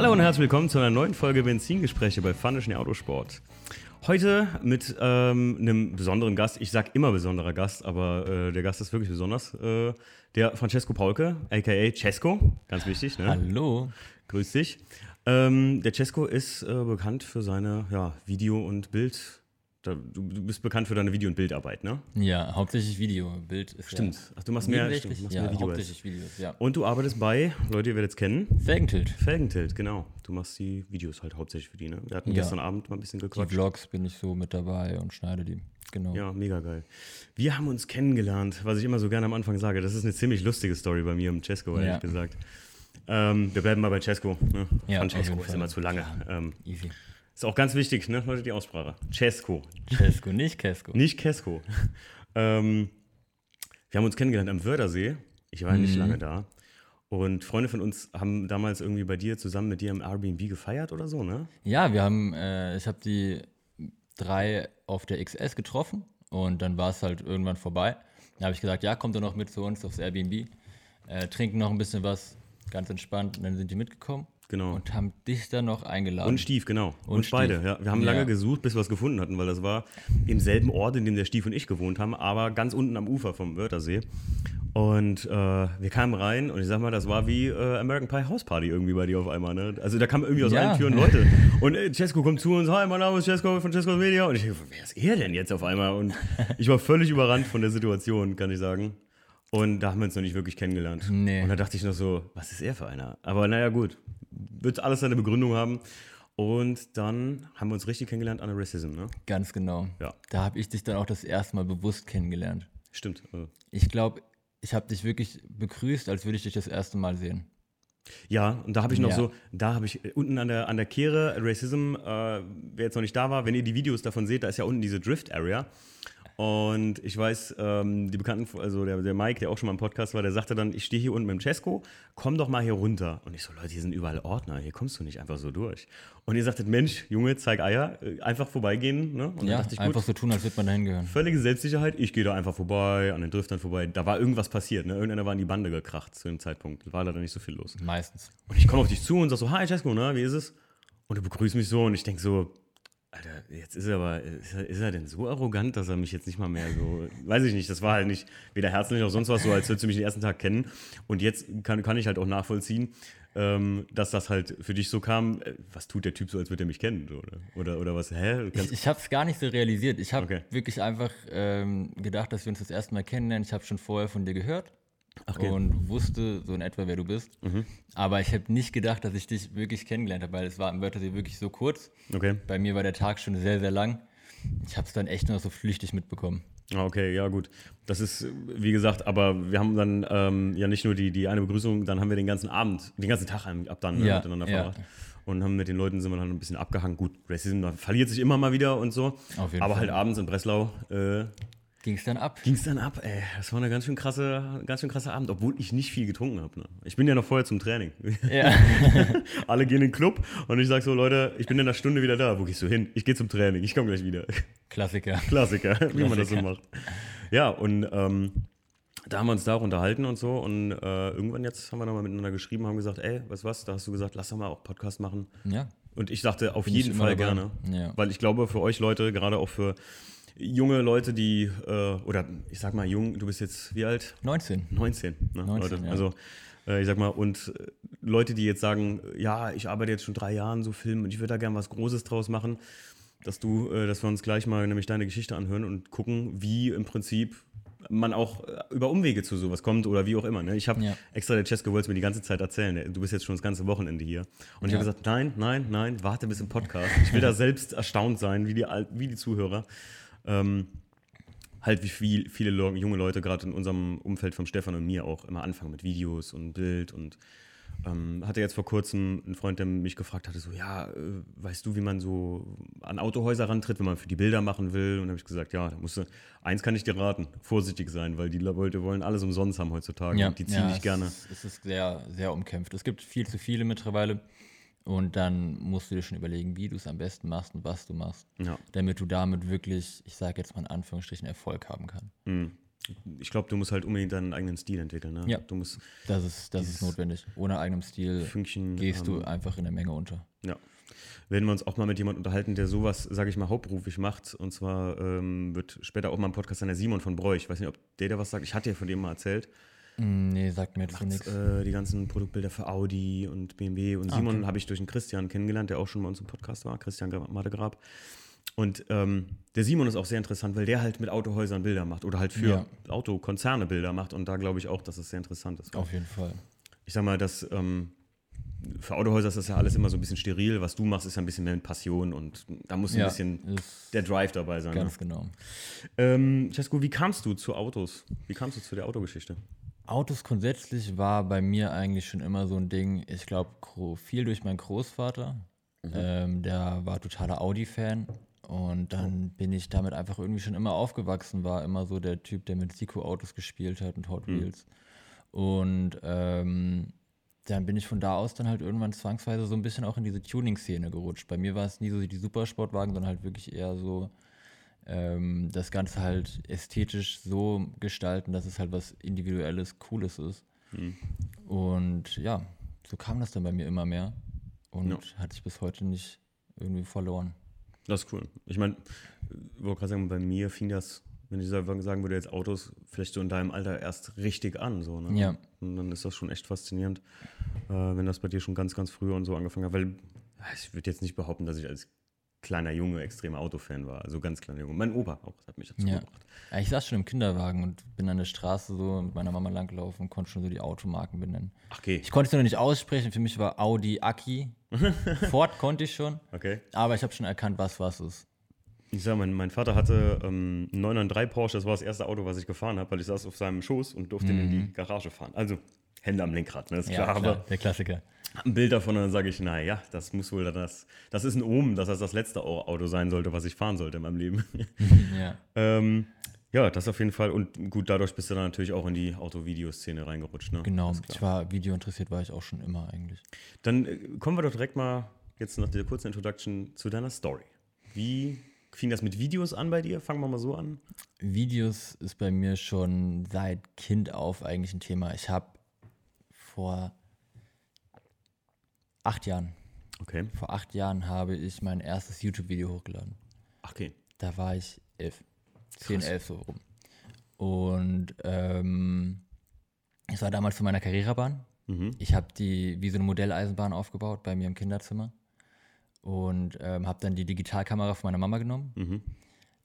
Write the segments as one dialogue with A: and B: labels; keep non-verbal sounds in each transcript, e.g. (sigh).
A: Hallo und herzlich willkommen zu einer neuen Folge Benzingespräche bei Funischen Autosport. Heute mit ähm, einem besonderen Gast. Ich sag immer besonderer Gast, aber äh, der Gast ist wirklich besonders. Äh, der Francesco Paulke, aka Cesco, ganz wichtig. Ne?
B: Hallo.
A: Grüß dich. Ähm, der Cesco ist äh, bekannt für seine ja, Video- und Bild- da, du, du, bist bekannt für deine Video- und Bildarbeit, ne?
B: Ja, hauptsächlich Video. Bild
A: ist Stimmt. Ja Ach, du machst mehr, stimmt,
B: machst ja, mehr Video hauptsächlich Videos, ja.
A: Und du arbeitest bei, Leute, ihr werdet es kennen.
B: Felgentilt.
A: Felgentilt, genau. Du machst die Videos halt hauptsächlich für die, ne? Wir hatten ja. gestern Abend mal ein bisschen gequatscht.
B: Die Vlogs bin ich so mit dabei und schneide die. Genau.
A: Ja, mega geil. Wir haben uns kennengelernt, was ich immer so gerne am Anfang sage. Das ist eine ziemlich lustige Story bei mir im Cesco, ehrlich ja. gesagt. Ähm, wir bleiben mal bei Cesco. Ne? Ja, Francesco ist immer zu lange. Ähm, Easy. Ist auch ganz wichtig, ne, Leute, die Aussprache. Cesco.
B: Cesco, nicht Kesko.
A: Nicht Kesko. ähm, wir haben uns kennengelernt am Wördersee. Ich war mhm. nicht lange da. Und Freunde von uns haben damals irgendwie bei dir zusammen mit dir im Airbnb gefeiert oder so, ne?
B: Ja, wir haben, äh, ich habe die drei auf der XS getroffen und dann war es halt irgendwann vorbei. Da habe ich gesagt, ja, kommt doch noch mit zu uns aufs Airbnb, äh, trinken noch ein bisschen was, ganz entspannt. Und dann sind die mitgekommen.
A: Genau.
B: Und haben dich dann noch eingeladen.
A: Und Stief, genau. Und, und beide, ja. Wir haben lange gesucht, bis wir es gefunden hatten, weil das war im selben Ort, in dem der Stief und ich gewohnt haben, aber ganz unten am Ufer vom Wörthersee. Und äh, wir kamen rein und ich sag mal, das war wie äh, American Pie House Party irgendwie bei dir auf einmal. Ne? Also da kamen irgendwie aus ja. allen Türen Leute. Und äh, Cesco kommt zu uns, hi, mein Name ist Cesco von Cesco Media. Und ich dachte, wer ist er denn jetzt auf einmal? Und ich war völlig überrannt von der Situation, kann ich sagen. Und da haben wir uns noch nicht wirklich kennengelernt.
B: Nee.
A: Und da dachte ich noch so, was ist er für einer? Aber naja, gut, wird alles seine Begründung haben. Und dann haben wir uns richtig kennengelernt an der Racism, ne?
B: Ganz genau.
A: Ja.
B: Da habe ich dich dann auch das erste Mal bewusst kennengelernt.
A: Stimmt.
B: Ich glaube, ich habe dich wirklich begrüßt, als würde ich dich das erste Mal sehen.
A: Ja, und da habe ich noch ja. so, da habe ich unten an der, an der Kehre, Racism, äh, wer jetzt noch nicht da war, wenn ihr die Videos davon seht, da ist ja unten diese Drift Area. Und ich weiß, ähm, die Bekannten, also der, der Mike, der auch schon mal im Podcast war, der sagte dann, ich stehe hier unten mit dem Cesco, komm doch mal hier runter. Und ich so, Leute, hier sind überall Ordner, hier kommst du nicht einfach so durch. Und ihr sagtet, Mensch, Junge, zeig Eier, äh, einfach vorbeigehen. Ne? Und
B: ja, ich, einfach gut, so tun, als würde man dahin gehören.
A: Völlige Selbstsicherheit, ich gehe da einfach vorbei, an den Driftern vorbei. Da war irgendwas passiert, ne? irgendeiner war in die Bande gekracht zu dem Zeitpunkt. Da war leider nicht so viel los.
B: Meistens.
A: Und ich komme auf dich zu und sag so, hi Cesco, ne, wie ist es? Und du begrüßt mich so und ich denke so, Alter, jetzt ist er aber, ist er, ist er, denn so arrogant, dass er mich jetzt nicht mal mehr so, weiß ich nicht, das war halt nicht weder herzlich noch sonst was, so als würdest du mich den ersten Tag kennen. Und jetzt kann, kann ich halt auch nachvollziehen, ähm, dass das halt für dich so kam, äh, was tut der Typ so, als würde er mich kennen, oder, oder, oder was, hä?
B: ich ich habe es gar nicht so realisiert. Ich habe okay. wirklich einfach ähm, gedacht, dass wir uns das erste Mal kennenlernen. Ich habe schon vorher von dir gehört okay. und wusste so in etwa, wer du bist. Mhm. Aber ich habe nicht gedacht, dass ich dich wirklich kennengelernt habe, weil es war im Wörthersee wirklich so kurz.
A: Okay.
B: Bei mir war der Tag schon sehr, sehr lang. Ich habe es dann echt nur so flüchtig mitbekommen.
A: Ah, okay, ja gut. Das ist, wie gesagt, aber wir haben dann ähm, ja nicht nur die, die eine Begrüßung, dann haben wir den ganzen Abend, den ganzen Tag ab dann ne, ja, miteinander verbracht. Ja. Und haben mit den Leuten sind wir dann ein bisschen abgehangen. Gut, Racism verliert sich immer mal wieder und so. aber Fall. halt abends in Breslau äh,
B: Ging es dann ab?
A: Ging es dann ab, ey. Das war eine ganz schön krasse, ganz schön krasser Abend, obwohl ich nicht viel getrunken habe. Ne? Ich bin ja noch vorher zum Training.
B: Ja. (laughs)
A: Alle gehen in den Club und ich sage so, Leute, ich bin in einer Stunde wieder da. Wo gehst du hin? Ich gehe zum Training, ich komme gleich wieder.
B: Klassiker.
A: Klassiker, Klassiker, wie man das so macht. Ja, und ähm, da haben wir uns da auch unterhalten und so. Und äh, irgendwann jetzt haben wir nochmal miteinander geschrieben, haben gesagt, ey, weißt du was, da hast du gesagt, lass doch mal auch Podcast machen.
B: Ja.
A: Und ich dachte, auf bin jeden Fall gerne.
B: Ja.
A: Weil ich glaube, für euch Leute, gerade auch für junge Leute, die, äh, oder ich sag mal jung, du bist jetzt wie alt?
B: 19.
A: 19,
B: ne, 19
A: Leute. Ja. Also äh, ich sag mal, und äh, Leute, die jetzt sagen, ja, ich arbeite jetzt schon drei Jahre so Film und ich würde da gerne was Großes draus machen, dass du, äh, dass wir uns gleich mal nämlich deine Geschichte anhören und gucken, wie im Prinzip man auch über Umwege zu sowas kommt oder wie auch immer. Ne? Ich habe ja. extra der Cesco wollte mir die ganze Zeit erzählen. Du bist jetzt schon das ganze Wochenende hier. Und ich habe gesagt, nein, nein, nein, warte bis im Podcast. Ich will da (laughs) selbst erstaunt sein, wie die, wie die Zuhörer ähm, halt wie viel, viele junge Leute gerade in unserem Umfeld von Stefan und mir auch immer anfangen mit Videos und Bild und ähm, hatte jetzt vor kurzem einen Freund, der mich gefragt hatte, so, ja, äh, weißt du, wie man so an Autohäuser rantritt, wenn man für die Bilder machen will? Und habe ich gesagt, ja, da musst du, eins kann ich dir raten, vorsichtig sein, weil die Leute wollen alles umsonst haben heutzutage
B: ja,
A: und die ziehen
B: ja,
A: dich gerne.
B: Es ist sehr, sehr umkämpft. Es gibt viel zu viele mittlerweile. Und dann musst du dir schon überlegen, wie du es am besten machst und was du machst,
A: ja.
B: damit du damit wirklich, ich sage jetzt mal in Anführungsstrichen, Erfolg haben kannst.
A: Mhm. ich glaube, du musst halt unbedingt deinen eigenen Stil entwickeln. Ne?
B: Ja,
A: du musst
B: das ist, das ist notwendig. Ohne eigenem Stil
A: Fünkchen,
B: gehst du
A: ähm,
B: einfach in der Menge unter.
A: Ja. Werden wir uns auch mal mit jemandem unterhalten, der sowas, sage ich mal, hauptberuflich macht. Und zwar ähm, wird später auch mal ein Podcast sein, der Simon von Bräuch. Ich weiß nicht, ob der da was sagt. Ich hatte ja von dem mal erzählt.
B: Mm, Nee, sagt mir jetzt so nichts.
A: äh, die ganzen Produktbilder für Audi und BMW. Und
B: Ah,
A: Simon
B: okay.
A: habe ich durch den Christian kennengelernt, der auch schon bei uns im Podcast war, Christian Gra- Madegrab. Und ähm, der Simon ist auch sehr interessant, weil der halt mit Autohäusern Bilder macht oder halt für
B: Ja.
A: Autokonzerne Bilder macht. Und da glaube ich auch, dass es sehr interessant ist.
B: Auf jeden Fall.
A: Ich sag mal, dass ähm, für Autohäuser ist das ja alles immer so ein bisschen steril. Was du machst, ist ja ein bisschen mehr mit Passion und da muss ein
B: Ja,
A: bisschen
B: ist
A: der Drive dabei sein. Ne?
B: ganz genau.
A: Ähm, Cesco, wie kamst du zu Autos? Wie kamst du zu der Autogeschichte?
B: Autos grundsätzlich war bei mir eigentlich schon immer so ein Ding. Ich glaube, viel durch meinen Großvater. Ähm, der war totaler Audi-Fan. Und dann bin ich damit einfach irgendwie schon immer aufgewachsen, war immer so der Typ, der mit Siko-Autos gespielt hat und Hot Wheels. Und ähm, dann bin ich von da aus dann halt irgendwann zwangsweise so ein bisschen auch in diese Tuning-Szene gerutscht. Bei mir war es nie so die Supersportwagen, sondern halt wirklich eher so ähm, das Ganze halt ästhetisch so gestalten, dass es halt was Individuelles, Cooles ist.
A: Hm.
B: Und ja, so kam das dann bei mir immer mehr und
A: Ja.
B: hat sich bis heute nicht irgendwie verloren.
A: Das ist cool. Ich meine, ich wollte gerade sagen, bei mir fing das, wenn ich sagen sagen würde, jetzt Autos vielleicht so in deinem Alter erst richtig an. So, ne?
B: Ja.
A: Und dann ist das schon echt faszinierend, äh, wenn das bei dir schon ganz, ganz früh und so angefangen hat. Weil ich würde jetzt nicht behaupten, dass ich als kleiner Junge extremer Autofan war. Also ganz kleiner Junge. Mein Opa auch hat mich dazu
B: Ja.
A: gebracht.
B: Ja, Ich saß schon im Kinderwagen und bin an der Straße so mit meiner Mama langgelaufen und konnte schon so die Automarken benennen.
A: Ach, okay.
B: Ich konnte es nur nicht aussprechen, für mich war Audi Aki. (laughs) Ford konnte ich schon,
A: Okay.
B: aber ich habe schon erkannt, was was ist.
A: Ich sag, mein, mein Vater hatte ähm, einen 993 Porsche, das war das erste Auto, was ich gefahren habe, weil ich saß auf seinem Schoß und durfte ihn in die Garage fahren. Also Hände am Lenkrad, ne? Ist klar,
B: Mhm. Ja, klar,
A: aber
B: der Klassiker.
A: ein Bild davon und dann sage ich, naja, das muss wohl das, das ist ein Omen, dass das das letzte Au- Auto sein sollte, was ich fahren sollte in meinem Leben. (laughs)
B: Ja.
A: ähm, ja, das auf jeden Fall. Und gut, dadurch bist du dann natürlich auch in die Auto-Videoszene reingerutscht. Ne?
B: Genau,
A: Ist klar.
B: ich war Video interessiert, war ich auch schon immer eigentlich.
A: Dann äh, kommen wir doch direkt mal jetzt nach dieser kurzen Introduction zu deiner Story. Wie fing das mit Videos an bei dir? Fangen wir mal so an.
B: Videos ist bei mir schon seit Kind auf eigentlich ein Thema. Ich habe vor acht Jahren,
A: Okay.
B: vor acht Jahren habe ich mein erstes YouTube-Video hochgeladen.
A: Ach, okay.
B: Da war ich elf. Zehn, elf so rum. Und ähm, es war damals zu meiner Carrera-Bahn.
A: Mhm.
B: Ich habe die wie so eine Modelleisenbahn aufgebaut bei mir im Kinderzimmer und ähm, habe dann die Digitalkamera von meiner Mama genommen.
A: Mhm.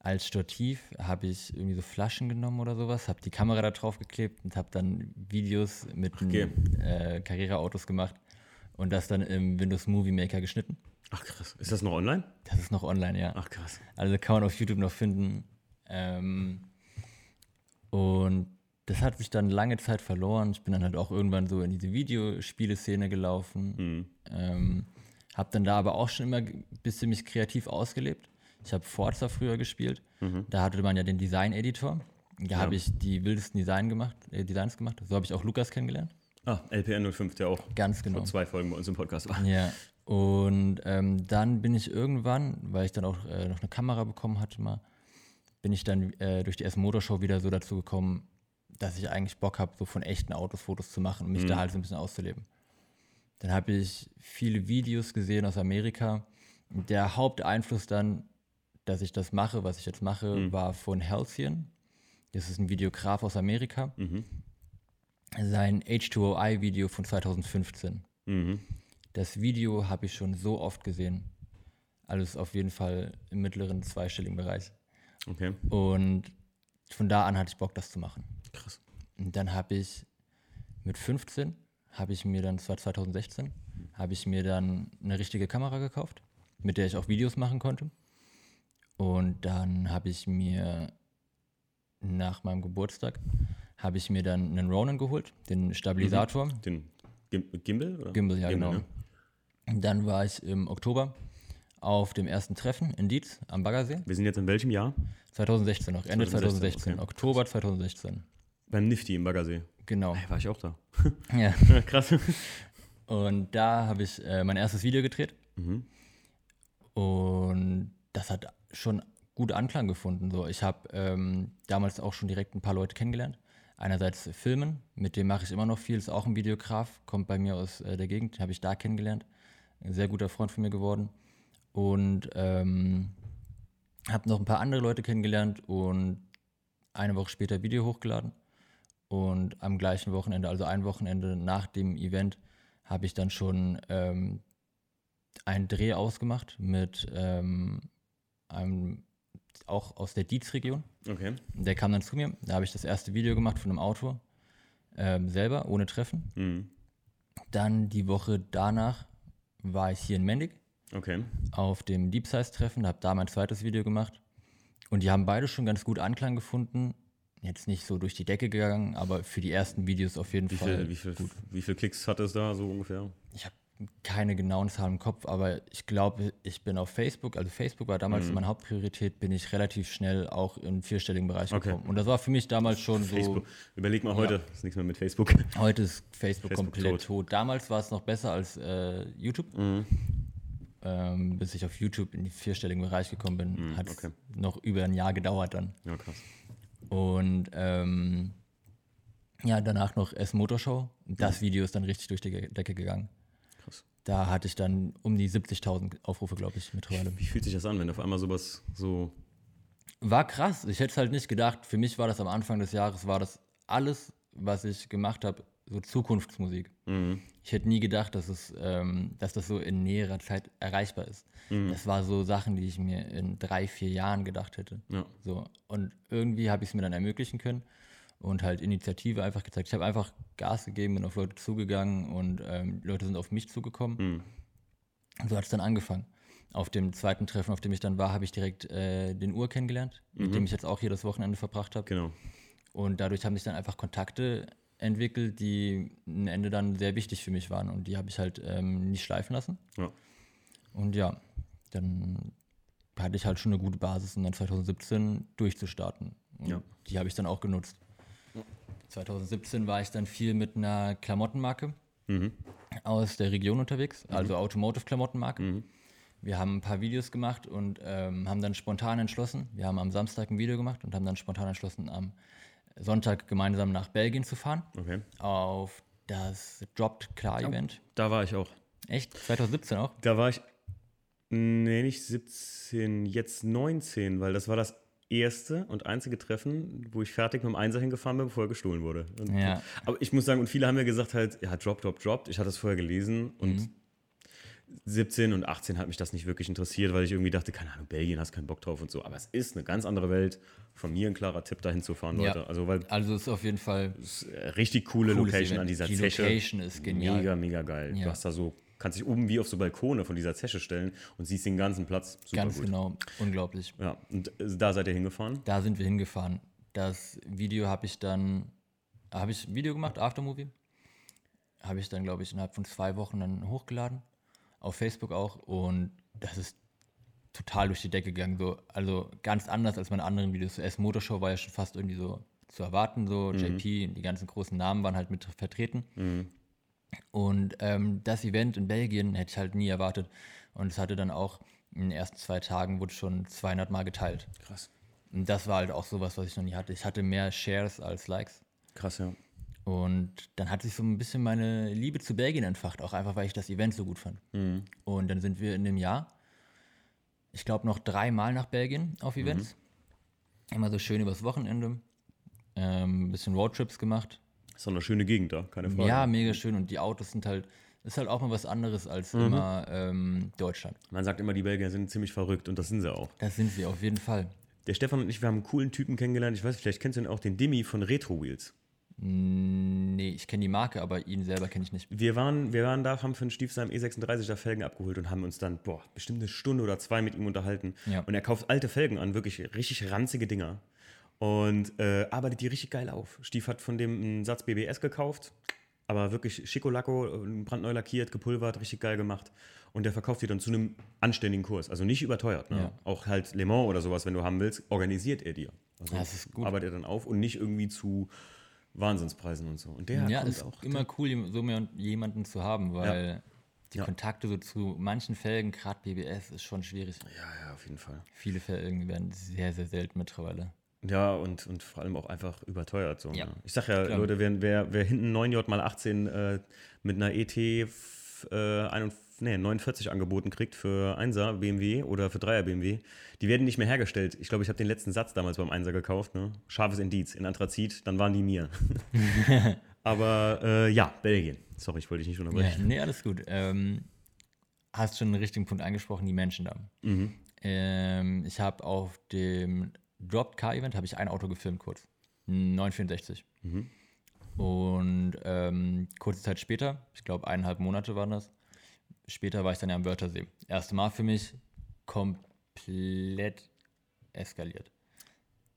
B: Als Stativ habe ich irgendwie so Flaschen genommen oder sowas, habe die Kamera da drauf geklebt und habe dann Videos mit
A: Okay.
B: äh, Carrera-Autos gemacht und das dann im Windows Movie Maker geschnitten.
A: Ach, krass. Ist das noch online?
B: Das ist noch online, ja.
A: Ach, krass.
B: Also kann man auf YouTube noch finden. Ähm, und das hat sich dann lange Zeit verloren. Ich bin dann halt auch irgendwann so in diese Videospieleszene gelaufen.
A: Mhm.
B: Ähm, habe dann da aber auch schon immer ein bisschen mich kreativ ausgelebt. Ich habe Forza früher gespielt. Da hatte man ja den Design-Editor. Da
A: Ja.
B: habe ich die wildesten Design gemacht, äh, Designs gemacht. So habe ich auch Lukas kennengelernt.
A: Ah, LPN 05, der auch
B: Ganz genau.
A: vor zwei Folgen bei uns im Podcast war.
B: Ja. Und ähm, dann bin ich irgendwann, weil ich dann auch äh, noch eine Kamera bekommen hatte mal, bin ich dann äh, durch die erste Motorshow wieder so dazu gekommen, dass ich eigentlich Bock habe, so von echten Autos Fotos zu machen und mich da halt so ein bisschen auszuleben. Dann habe ich viele Videos gesehen aus Amerika. Der Haupteinfluss dann, dass ich das mache, was ich jetzt mache, war von Halcyon. Das ist ein Videograf aus Amerika.
A: Mhm.
B: Sein H2OI-Video von 2015.
A: Mhm.
B: Das Video habe ich schon so oft gesehen. Alles auf jeden Fall im mittleren zweistelligen Bereich.
A: Okay,
B: Und von da an hatte ich Bock, das zu machen.
A: krass.
B: Und dann habe ich mit 15, habe ich mir dann, das war 2016, habe ich mir dann eine richtige Kamera gekauft, mit der ich auch Videos machen konnte. Und dann habe ich mir nach meinem Geburtstag, habe ich mir dann einen Ronin geholt, den Stabilisator.
A: Den Gim Gimbal? Oder?
B: Gimbal, ja, genau.
A: ne?
B: Dann war ich im Oktober auf dem ersten Treffen in Dietz am Baggersee.
A: Wir sind jetzt in welchem Jahr?
B: 2016 noch, Ende
A: 2016,
B: 2016,
A: okay.
B: Oktober 2016.
A: Beim Nifty im Baggersee.
B: Genau.
A: Hey, war ich auch da. (laughs)
B: Ja.
A: Ja, (laughs) krass.
B: Und da habe ich äh, mein erstes Video gedreht.
A: Mhm.
B: Und das hat schon gut Anklang gefunden. So, ich habe ähm, damals auch schon direkt ein paar Leute kennengelernt. Einerseits Filmen, mit dem mache ich immer noch viel, ist auch ein Videograf, kommt bei mir aus äh, der Gegend, habe ich da kennengelernt. Ein sehr guter Freund von mir geworden. Und ähm, habe noch ein paar andere Leute kennengelernt und eine Woche später Video hochgeladen. Und am gleichen Wochenende, also ein Wochenende nach dem Event, habe ich dann schon ähm, einen Dreh ausgemacht mit ähm, einem auch aus der Dietz-Region.
A: Okay.
B: Der kam dann zu mir. Da habe ich das erste Video gemacht von einem Auto ähm, selber, ohne Treffen. Mhm. Dann die Woche danach war ich hier in Mendig.
A: Okay.
B: Auf dem Deep Size-Treffen, habe da mein zweites Video gemacht. Und die haben beide schon ganz gut Anklang gefunden. Jetzt nicht so durch die Decke gegangen, aber für die ersten Videos auf jeden
A: wie
B: Fall.
A: Viel, wie, viel, gut. wie viele Klicks hat es da so ungefähr?
B: Ich habe keine genauen Zahlen im Kopf, aber ich glaube, ich bin auf Facebook, also Facebook war damals mhm. meine Hauptpriorität, bin ich relativ schnell auch im vierstelligen Bereich okay. gekommen. Und das war für mich damals schon
A: Facebook.
B: so.
A: Überleg mal heute, ja. ist nichts mehr mit Facebook.
B: Heute ist Facebook, Facebook komplett tot. tot. Damals war es noch besser als äh, YouTube. Mhm. Ähm, bis ich auf YouTube in den vierstelligen Bereich gekommen bin, mhm, hat es okay. noch über ein Jahr gedauert dann.
A: Ja, krass.
B: Und ähm, ja, danach noch S Motorshow. Das mhm. Video ist dann richtig durch die Decke gegangen. Da hatte ich dann um die 70.000 Aufrufe, glaube ich, mittlerweile.
A: Wie fühlt sich das an, wenn auf einmal sowas so.
B: War krass. Ich hätte es halt nicht gedacht. Für mich war das am Anfang des Jahres, war das alles, was ich gemacht habe, so Zukunftsmusik. Mhm. Ich hätte nie gedacht, dass, es, ähm, dass das so in näherer Zeit erreichbar ist. Mhm. Das war so Sachen, die ich mir in drei, vier Jahren gedacht hätte.
A: Ja.
B: So. Und irgendwie habe ich es mir dann ermöglichen können und halt Initiative einfach gezeigt. Ich habe einfach Gas gegeben, bin auf Leute zugegangen und ähm, Leute sind auf mich zugekommen. Mhm. Und so hat es dann angefangen. Auf dem zweiten Treffen, auf dem ich dann war, habe ich direkt äh, den Ur kennengelernt, mhm. mit dem ich jetzt auch hier das Wochenende verbracht habe.
A: Genau.
B: Und dadurch haben sich dann einfach Kontakte entwickelt, die am Ende dann sehr wichtig für mich waren und die habe ich halt ähm, nicht schleifen lassen.
A: Ja.
B: Und ja, dann hatte ich halt schon eine gute Basis, um dann 2017 durchzustarten. Und ja. Die habe ich dann auch genutzt. 2017 war ich dann viel mit einer Klamottenmarke mhm. aus der Region unterwegs, mhm. also Automotive-Klamottenmarke. Mhm. Wir haben ein paar Videos gemacht und ähm, haben dann spontan entschlossen, wir haben am Samstag ein Video gemacht und haben dann spontan entschlossen, am Sonntag gemeinsam nach Belgien zu fahren.
A: Okay.
B: Auf das Dropped Klar Event.
A: Oh, da war ich auch.
B: Echt? 2017 auch?
A: Da war ich, nee, nicht 17, jetzt 19, weil das war das erste und einzige Treffen, wo ich fertig mit dem Einser hingefahren bin, bevor er gestohlen wurde. Und,
B: ja.
A: Aber ich muss sagen, und viele haben ja gesagt halt, ja, drop, drop, drop. Ich hatte das vorher gelesen und mhm. 17 und 18 hat mich das nicht wirklich interessiert, weil ich irgendwie dachte, keine Ahnung, Belgien hast keinen Bock drauf und so. Aber es ist eine ganz andere Welt. Von mir ein klarer Tipp, dahin zu fahren, Leute.
B: Ja.
A: Also, weil
B: also ist auf jeden Fall
A: richtig coole Location Event. an dieser
B: Die
A: Zeche.
B: Location ist genial.
A: Mega, mega geil. Ja. Du hast da so kannst dich oben wie auf so Balkone von dieser Zeche stellen und siehst den ganzen Platz.
B: Super Ganz gut. genau, unglaublich.
A: Ja, und äh, da seid ihr hingefahren?
B: Da sind wir hingefahren. Das Video habe ich dann, habe ich ein Video gemacht, Aftermovie. Habe ich dann, glaube ich, innerhalb von zwei Wochen dann hochgeladen. Auf Facebook auch. Und das ist total durch die Decke gegangen. So, also ganz anders als meine anderen Videos. S Motorshow war ja schon fast irgendwie so zu erwarten. So mhm. JP, die ganzen großen Namen waren halt mit vertreten. Mhm. Und ähm, das Event in Belgien hätte ich halt nie erwartet. Und es hatte dann auch in den ersten zwei Tagen wurde schon 200 Mal geteilt.
A: Krass.
B: Und das war halt auch sowas, was ich noch nie hatte. Ich hatte mehr Shares als Likes.
A: Krass, ja.
B: Und dann hat sich so ein bisschen meine Liebe zu Belgien entfacht, auch einfach, weil ich das Event so gut fand. Mhm. Und dann sind wir in dem Jahr, ich glaube, noch dreimal nach Belgien auf Events. Mhm. Immer so schön übers Wochenende. Ähm, ein bisschen Roadtrips gemacht.
A: Ist doch eine schöne Gegend da, keine Frage.
B: Ja, mega schön. Und die Autos sind halt, ist halt auch mal was anderes als mhm. immer ähm, Deutschland.
A: Man sagt immer, die Belgier sind ziemlich verrückt und das sind sie auch.
B: Das sind sie auf jeden Fall.
A: Der Stefan und ich, wir haben einen coolen Typen kennengelernt. Ich weiß, vielleicht kennst du ihn auch, den Demi von Retro Wheels.
B: Nee, ich kenne die Marke, aber ihn selber kenne ich nicht.
A: Wir waren, wir waren da, haben für einen Stiefsheim E36 da Felgen abgeholt und haben uns dann, boah, bestimmt eine Stunde oder zwei mit ihm unterhalten.
B: Ja.
A: Und er kauft alte Felgen an, wirklich richtig ranzige Dinger und äh, arbeitet die richtig geil auf. Stief hat von dem einen Satz BBS gekauft, aber wirklich Schicolacco, brandneu lackiert, gepulvert, richtig geil gemacht. Und der verkauft die dann zu einem anständigen Kurs. Also nicht überteuert. Ne?
B: Ja.
A: Auch halt Le Mans oder sowas, wenn du haben willst, organisiert er dir. Also
B: das ist gut.
A: arbeitet er dann auf und nicht irgendwie zu Wahnsinnspreisen und so. Und der
B: ja, ist auch immer cool, so jemanden zu haben, weil ja die ja. Kontakte so zu manchen Felgen, gerade BBS, ist schon schwierig.
A: Ja, ja, auf jeden Fall.
B: Viele Felgen werden sehr, sehr selten mittlerweile.
A: Ja, und, und vor allem auch einfach überteuert. So, ja. Ne? Ich sag ja, Klar. Leute, wer, wer, wer hinten 9J mal 18 äh, mit einer ET äh, 41, nee, 49 angeboten kriegt für 1er BMW oder für 3er BMW, die werden nicht mehr hergestellt. Ich glaube, ich habe den letzten Satz damals beim 1er gekauft. Ne? Scharfes Indiz in Anthrazit, dann waren die mir. (laughs) Aber äh, ja, Belgien. Sorry, ich wollte dich nicht unterbrechen.
B: Ja, nee, alles gut. Ähm, hast schon einen richtigen Punkt angesprochen, die Menschen da. Mhm. Ähm, ich habe auf dem Dropped Car Event habe ich ein Auto gefilmt kurz. 964. Mhm. Und ähm, kurze Zeit später, ich glaube eineinhalb Monate waren das, später war ich dann ja am Wörthersee. Erste Mal für mich komplett eskaliert.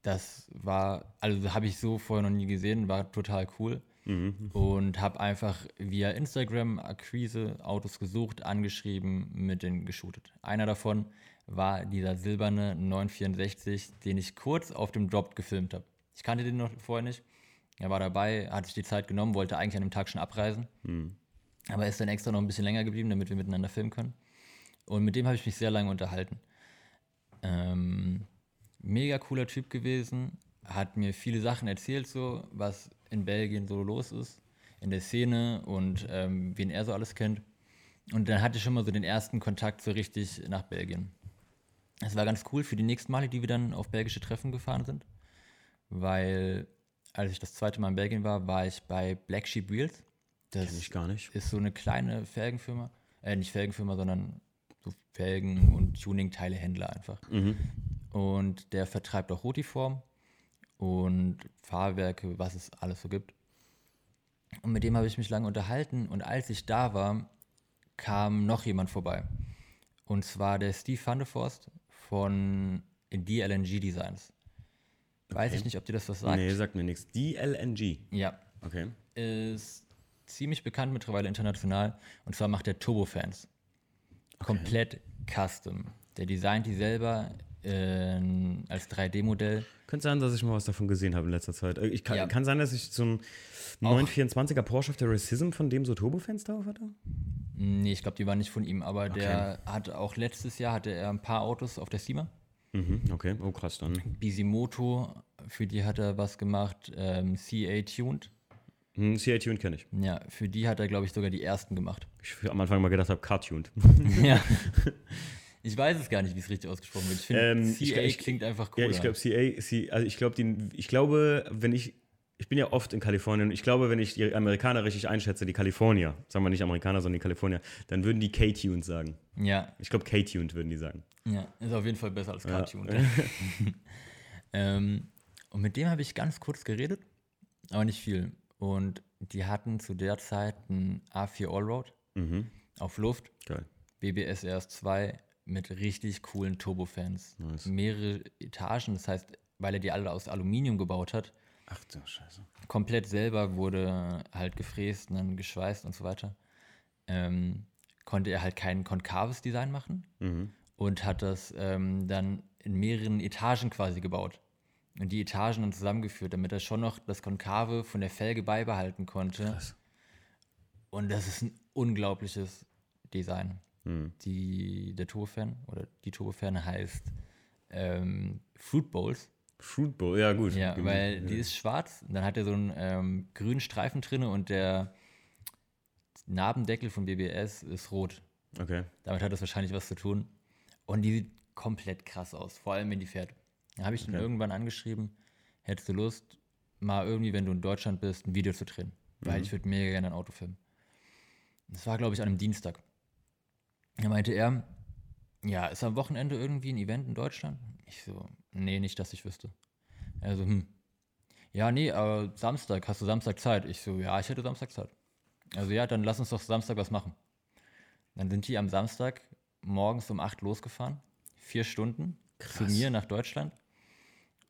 B: Das war, also habe ich so vorher noch nie gesehen, war total cool. Mhm. Und habe einfach via Instagram Akquise Autos gesucht, angeschrieben, mit denen geshootet. Einer davon war dieser silberne 964, den ich kurz auf dem Drop gefilmt habe. Ich kannte den noch vorher nicht. Er war dabei, hat sich die Zeit genommen, wollte eigentlich an dem Tag schon abreisen. Mhm. Aber er ist dann extra noch ein bisschen länger geblieben, damit wir miteinander filmen können. Und mit dem habe ich mich sehr lange unterhalten. Ähm, mega cooler Typ gewesen, hat mir viele Sachen erzählt, so was in Belgien so los ist, in der Szene und ähm, wen er so alles kennt. Und dann hatte ich schon mal so den ersten Kontakt so richtig nach Belgien. Es war ganz cool für die nächsten Male, die wir dann auf belgische Treffen gefahren sind, weil als ich das zweite Mal in Belgien war, war ich bei Black Sheep Wheels.
A: Das Kenn ich gar nicht.
B: ist so eine kleine Felgenfirma, äh, nicht Felgenfirma, sondern so Felgen- und Tuning-Teilehändler einfach. Mhm. Und der vertreibt auch Rotiform und Fahrwerke, was es alles so gibt. Und mit dem habe ich mich lange unterhalten und als ich da war, kam noch jemand vorbei. Und zwar der Steve Van der Forst von DLNG Designs. Weiß okay. ich nicht, ob dir das was sagt.
A: Nee, sagt mir nichts. DLNG?
B: Ja.
A: Okay.
B: Ist ziemlich bekannt mittlerweile international. Und zwar macht er Turbofans. Okay. Komplett custom. Der designt die selber äh, als 3D-Modell.
A: Könnte sein, dass ich mal was davon gesehen habe in letzter Zeit. Äh, ich kann, ja. kann sein, dass ich so einen 924er Porsche auf der Racism von dem so Turbofans drauf hatte?
B: Nee, ich glaube, die waren nicht von ihm, aber okay. der hat auch letztes Jahr hatte er ein paar Autos auf der SEMA.
A: Mhm, okay, oh krass dann.
B: Bisimoto, für die hat er was gemacht, ähm, CA Tuned.
A: Hm, CA Tuned kenne ich.
B: Ja, für die hat er, glaube ich, sogar die ersten gemacht.
A: Ich am Anfang mal gedacht habe, Car Tuned. (laughs)
B: ja. (laughs) Ich weiß es gar nicht, wie es richtig ausgesprochen wird. Ich finde, ähm, CA ich, klingt einfach cool.
A: Ja, ich glaube, CA, also ich, glaub, ich glaube, wenn ich, ich bin ja oft in Kalifornien und ich glaube, wenn ich die Amerikaner richtig einschätze, die Kalifornier, sagen wir nicht Amerikaner, sondern die Kalifornier, dann würden die K-Tuned sagen.
B: Ja.
A: Ich glaube, K-Tuned würden die sagen.
B: Ja, ist auf jeden Fall besser als K-Tuned. Ja. (laughs) ähm, und mit dem habe ich ganz kurz geredet, aber nicht viel. Und die hatten zu der Zeit ein A4 Allroad mhm. auf Luft.
A: Geil.
B: BBS RS2 mit richtig coolen Turbofans. Nice. Mehrere Etagen, das heißt, weil er die alle aus Aluminium gebaut hat.
A: Ach du Scheiße.
B: Komplett selber wurde halt gefräst und dann geschweißt und so weiter. Ähm, konnte er halt kein konkaves Design machen mhm. und hat das ähm, dann in mehreren Etagen quasi gebaut. Und die Etagen dann zusammengeführt, damit er schon noch das Konkave von der Felge beibehalten konnte. Krass. Und das ist ein unglaubliches Design. Hm. Die, der Turbofan oder die Turbofan heißt ähm, Fruit Bowls.
A: Fruit Bowl, ja gut.
B: Ja, weil ja. die ist schwarz, und dann hat er so einen ähm, grünen Streifen drin und der Narbendeckel von BBS ist rot.
A: Okay.
B: Damit hat das wahrscheinlich was zu tun. Und die sieht komplett krass aus, vor allem wenn die fährt. Da habe ich okay. ihn irgendwann angeschrieben, hättest du Lust, mal irgendwie, wenn du in Deutschland bist, ein Video zu drehen. Weil mhm. ich würde mega gerne ein Auto filmen. Das war, glaube ich, an einem Dienstag. Da meinte er, ja, ist am Wochenende irgendwie ein Event in Deutschland? Ich so, nee, nicht, dass ich wüsste. Er so, hm. Ja, nee, aber Samstag, hast du Samstag Zeit? Ich so, ja, ich hätte Samstag Zeit. Also ja, dann lass uns doch Samstag was machen. Dann sind die am Samstag morgens um 8 losgefahren. Vier Stunden Krass. zu mir nach Deutschland.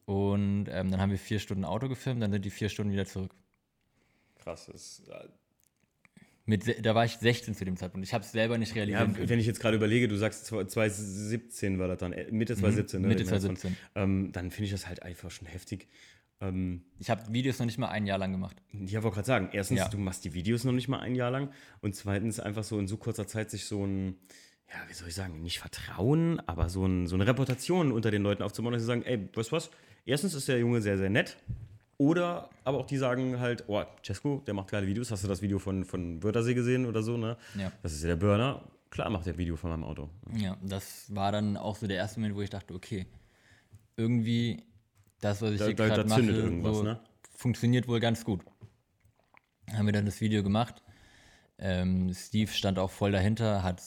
B: Und ähm, dann haben wir vier Stunden Auto gefilmt, dann sind die vier Stunden wieder zurück.
A: Krass, das ist äh,
B: mit, da war ich 16 zu dem Zeitpunkt. Ich habe es selber nicht realisiert.
A: Ja, wenn ich jetzt gerade überlege, du sagst 2017 war das dann, äh, Mitte 2017, mhm,
B: ne? Mitte 2017.
A: Ähm, dann finde ich das halt einfach schon heftig.
B: Ähm, ich habe Videos noch nicht mal ein Jahr lang gemacht.
A: Ich wollte gerade sagen, erstens, ja. du machst die Videos noch nicht mal ein Jahr lang und zweitens einfach so in so kurzer Zeit sich so ein, ja, wie soll ich sagen, nicht Vertrauen, aber so, ein, so eine Reputation unter den Leuten aufzubauen, dass sie sagen, ey, weißt du was, erstens ist der Junge sehr, sehr nett oder aber auch die sagen halt, oh, Cesco, der macht geile Videos, hast du das Video von, von Wörthersee gesehen oder so, ne? Ja. Das ist ja der Burner. Klar macht der Video von meinem Auto.
B: Ja, das war dann auch so der erste Moment, wo ich dachte, okay, irgendwie das, was ich da, hier gerade mache, so, ne? funktioniert wohl ganz gut. Haben wir dann das Video gemacht. Ähm, Steve stand auch voll dahinter, hat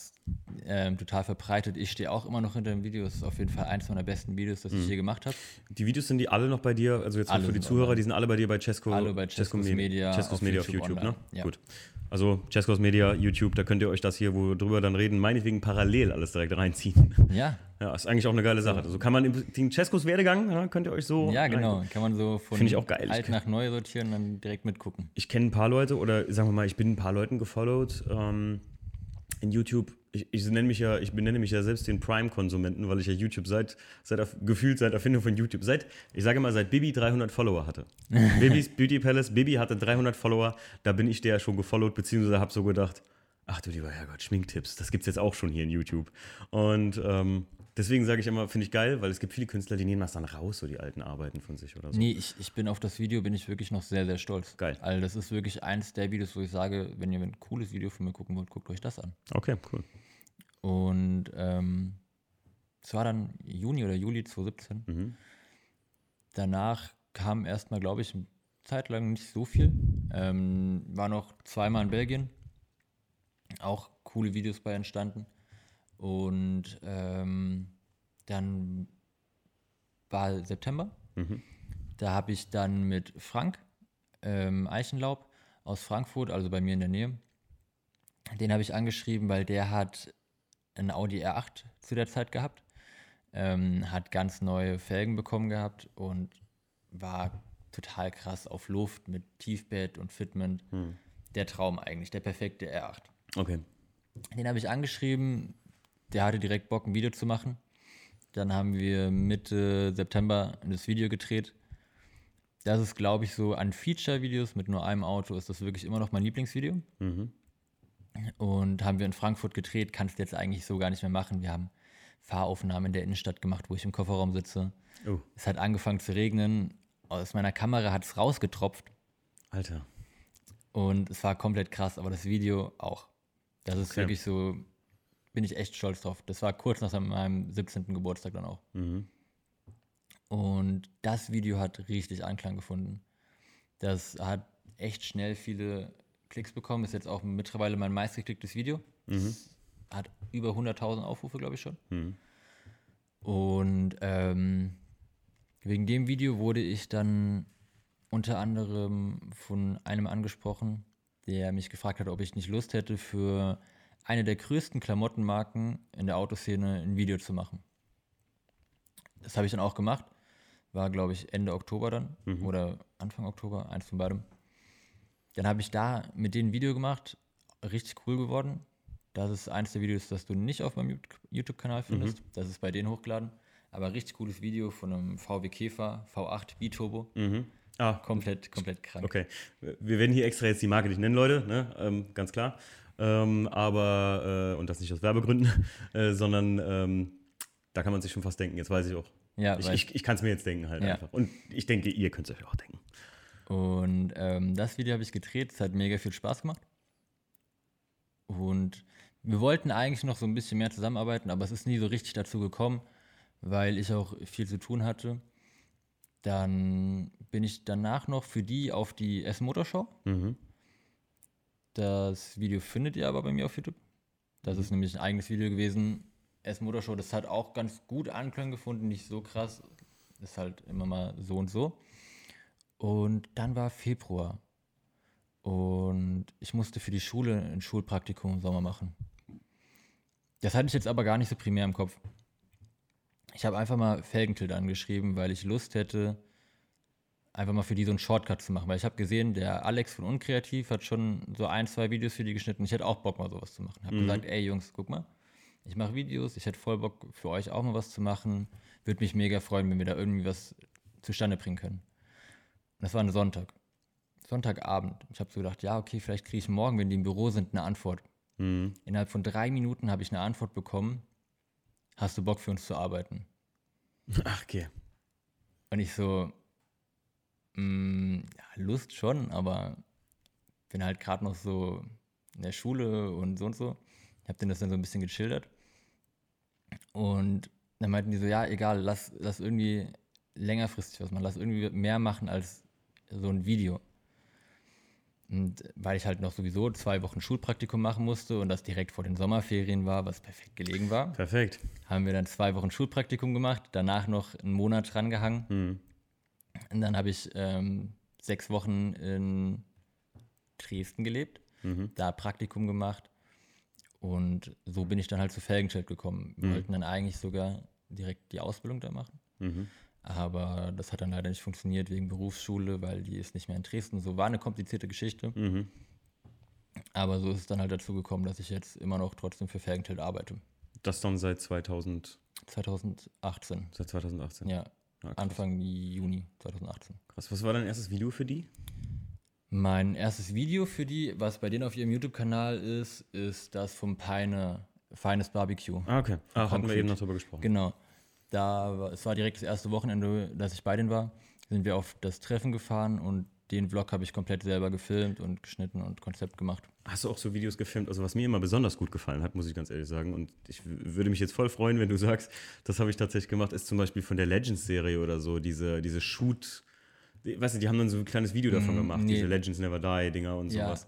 B: ähm, total verbreitet. Ich stehe auch immer noch hinter dem Video. Das ist auf jeden Fall eins meiner besten Videos, das mhm. ich je gemacht habe.
A: Die Videos sind die alle noch bei dir? Also jetzt alle für die Zuhörer, online. die sind alle bei dir bei Cesco,
B: alle bei Cescos Media,
A: Cescos Media auf YouTube, auf YouTube ne? Ja. Gut. Also Cescos Media, YouTube, da könnt ihr euch das hier, wo wir drüber dann reden, meinetwegen parallel alles direkt reinziehen. (laughs)
B: Ja.
A: Ja, ist eigentlich auch eine geile Sache. Also kann man den Cescos Werdegang, ja, könnt ihr euch so.
B: Ja, genau. Rein. Kann man so
A: von geil.
B: alt nach neu sortieren und dann direkt mitgucken.
A: Ich kenne ein paar Leute oder sagen wir mal, ich bin ein paar Leuten gefollowt ähm, in YouTube ich, ich nenne mich ja, ich benenne mich ja selbst den Prime-Konsumenten, weil ich ja YouTube seit, seit gefühlt seit Erfindung von YouTube, seit, ich sage mal, seit Bibi 300 Follower hatte. (laughs) Bibis Beauty Palace, Bibi hatte 300 Follower, da bin ich der schon gefollowt, beziehungsweise habe so gedacht, ach du lieber Herrgott, Schminktipps, das gibt es jetzt auch schon hier in YouTube. Und ähm, deswegen sage ich immer, finde ich geil, weil es gibt viele Künstler, die nehmen das dann raus, so die alten Arbeiten von sich oder so.
B: Nee, ich, ich bin auf das Video, bin ich wirklich noch sehr, sehr stolz.
A: Geil.
B: Also das ist wirklich eins der Videos, wo ich sage, wenn ihr ein cooles Video von mir gucken wollt, guckt euch das an.
A: Okay, cool.
B: Und ähm, es war dann Juni oder Juli 2017. Mhm. Danach kam erstmal, glaube ich, eine Zeit lang nicht so viel. Ähm, war noch zweimal in Belgien. Auch coole Videos bei entstanden. Und ähm, dann war September. Mhm. Da habe ich dann mit Frank ähm, Eichenlaub aus Frankfurt, also bei mir in der Nähe, den habe ich angeschrieben, weil der hat ein Audi R8 zu der Zeit gehabt, ähm, hat ganz neue Felgen bekommen gehabt und war total krass auf Luft mit Tiefbett und Fitment. Hm. Der Traum eigentlich, der perfekte R8.
A: Okay.
B: Den habe ich angeschrieben, der hatte direkt Bock, ein Video zu machen. Dann haben wir Mitte September das Video gedreht. Das ist, glaube ich, so an Feature-Videos mit nur einem Auto ist das wirklich immer noch mein Lieblingsvideo. Mhm. Und haben wir in Frankfurt gedreht, kannst du jetzt eigentlich so gar nicht mehr machen. Wir haben Fahraufnahmen in der Innenstadt gemacht, wo ich im Kofferraum sitze. Oh. Es hat angefangen zu regnen. Aus meiner Kamera hat es rausgetropft.
A: Alter.
B: Und es war komplett krass, aber das Video auch. Das ist okay. wirklich so, bin ich echt stolz drauf. Das war kurz nach meinem 17. Geburtstag dann auch. Mhm. Und das Video hat richtig Anklang gefunden. Das hat echt schnell viele Klicks bekommen. Ist jetzt auch mittlerweile mein meistgeklicktes Video. Mhm. Hat über 100.000 Aufrufe, glaube ich schon. Mhm. Und ähm, wegen dem Video wurde ich dann unter anderem von einem angesprochen, der mich gefragt hat, ob ich nicht Lust hätte, für eine der größten Klamottenmarken in der Autoszene ein Video zu machen. Das habe ich dann auch gemacht. War, glaube ich, Ende Oktober dann mhm. oder Anfang Oktober, eins von beidem. Dann habe ich da mit denen ein Video gemacht, richtig cool geworden. Das ist eins der Videos, das du nicht auf meinem YouTube-Kanal findest. Mhm. Das ist bei denen hochgeladen. Aber richtig cooles Video von einem VW Käfer V8 B-Turbo. Mhm. Ah. Komplett, komplett krank.
A: Okay. Wir werden hier extra jetzt die Marke nicht nennen, Leute, ne? Ähm, ganz klar. Ähm, aber, äh, und das nicht aus Werbegründen, (laughs) äh, sondern ähm, da kann man sich schon fast denken, jetzt weiß ich auch. Ja, ich, ich, ich kann es mir jetzt denken halt ja. einfach. Und ich denke, ihr könnt es euch auch denken.
B: Und ähm, das Video habe ich gedreht, es hat mega viel Spaß gemacht. Und wir wollten eigentlich noch so ein bisschen mehr zusammenarbeiten, aber es ist nie so richtig dazu gekommen, weil ich auch viel zu tun hatte. Dann bin ich danach noch für die auf die S-Motorshow. Mhm. Das Video findet ihr aber bei mir auf YouTube. Das mhm. ist nämlich ein eigenes Video gewesen. S-Motorshow, das hat auch ganz gut Anklang gefunden, nicht so krass. Ist halt immer mal so und so. Und dann war Februar. Und ich musste für die Schule ein Schulpraktikum im Sommer machen. Das hatte ich jetzt aber gar nicht so primär im Kopf. Ich habe einfach mal Felgentilt angeschrieben, weil ich Lust hätte, einfach mal für die so einen Shortcut zu machen. Weil ich habe gesehen, der Alex von Unkreativ hat schon so ein, zwei Videos für die geschnitten. Ich hätte auch Bock, mal sowas zu machen. Ich habe mhm. gesagt, ey Jungs, guck mal, ich mache Videos, ich hätte voll Bock für euch auch mal was zu machen. Würde mich mega freuen, wenn wir da irgendwie was zustande bringen können. Das war ein Sonntag. Sonntagabend. Ich habe so gedacht, ja, okay, vielleicht kriege ich morgen, wenn die im Büro sind, eine Antwort. Mhm. Innerhalb von drei Minuten habe ich eine Antwort bekommen. Hast du Bock für uns zu arbeiten? (laughs)
A: Ach, okay.
B: Und ich so, mh, mm, ja, Lust schon, aber bin halt gerade noch so in der Schule und so und so. Ich habe denen das dann so ein bisschen geschildert. Und dann meinten die so, ja, egal, lass, lass irgendwie längerfristig was machen, lass irgendwie mehr machen als so ein Video. Und weil ich halt noch sowieso zwei Wochen Schulpraktikum machen musste und das direkt vor den Sommerferien war, was perfekt gelegen war.
A: Perfekt.
B: Haben wir dann zwei Wochen Schulpraktikum gemacht, danach noch einen Monat drangehangen. Mhm. Und dann habe ich ähm, sechs Wochen in Dresden gelebt, mhm. da Praktikum gemacht. Und so bin ich dann halt zu Felgenschild gekommen. Wir mhm. wollten dann eigentlich sogar direkt die Ausbildung da machen. Mhm. Aber das hat dann leider nicht funktioniert wegen Berufsschule, weil die ist nicht mehr in Dresden. So war eine komplizierte Geschichte. Mhm. Aber so ist es dann halt dazu gekommen, dass ich jetzt immer noch trotzdem für Fergentild arbeite.
A: Das dann seit 2000?
B: 2018.
A: Seit 2018?
B: Ja, ja Anfang Juni 2018.
A: Krass, was war dein erstes Video für die?
B: Mein erstes Video für die, was bei denen auf ihrem YouTube-Kanal ist, ist das vom Peine Feines Barbecue.
A: Ah, okay. Ah, hatten wir eben noch drüber gesprochen.
B: Genau. Da, es war direkt das erste Wochenende, dass ich bei denen war, sind wir auf das Treffen gefahren und den Vlog habe ich komplett selber gefilmt und geschnitten und Konzept gemacht.
A: Hast du auch so Videos gefilmt? Also was mir immer besonders gut gefallen hat, muss ich ganz ehrlich sagen, und ich würde mich jetzt voll freuen, wenn du sagst, das habe ich tatsächlich gemacht, ist zum Beispiel von der Legends-Serie oder so, diese, diese Shoot, weißt du, die haben dann so ein kleines Video davon mm, gemacht, nee. diese Legends Never Die-Dinger und ja. sowas.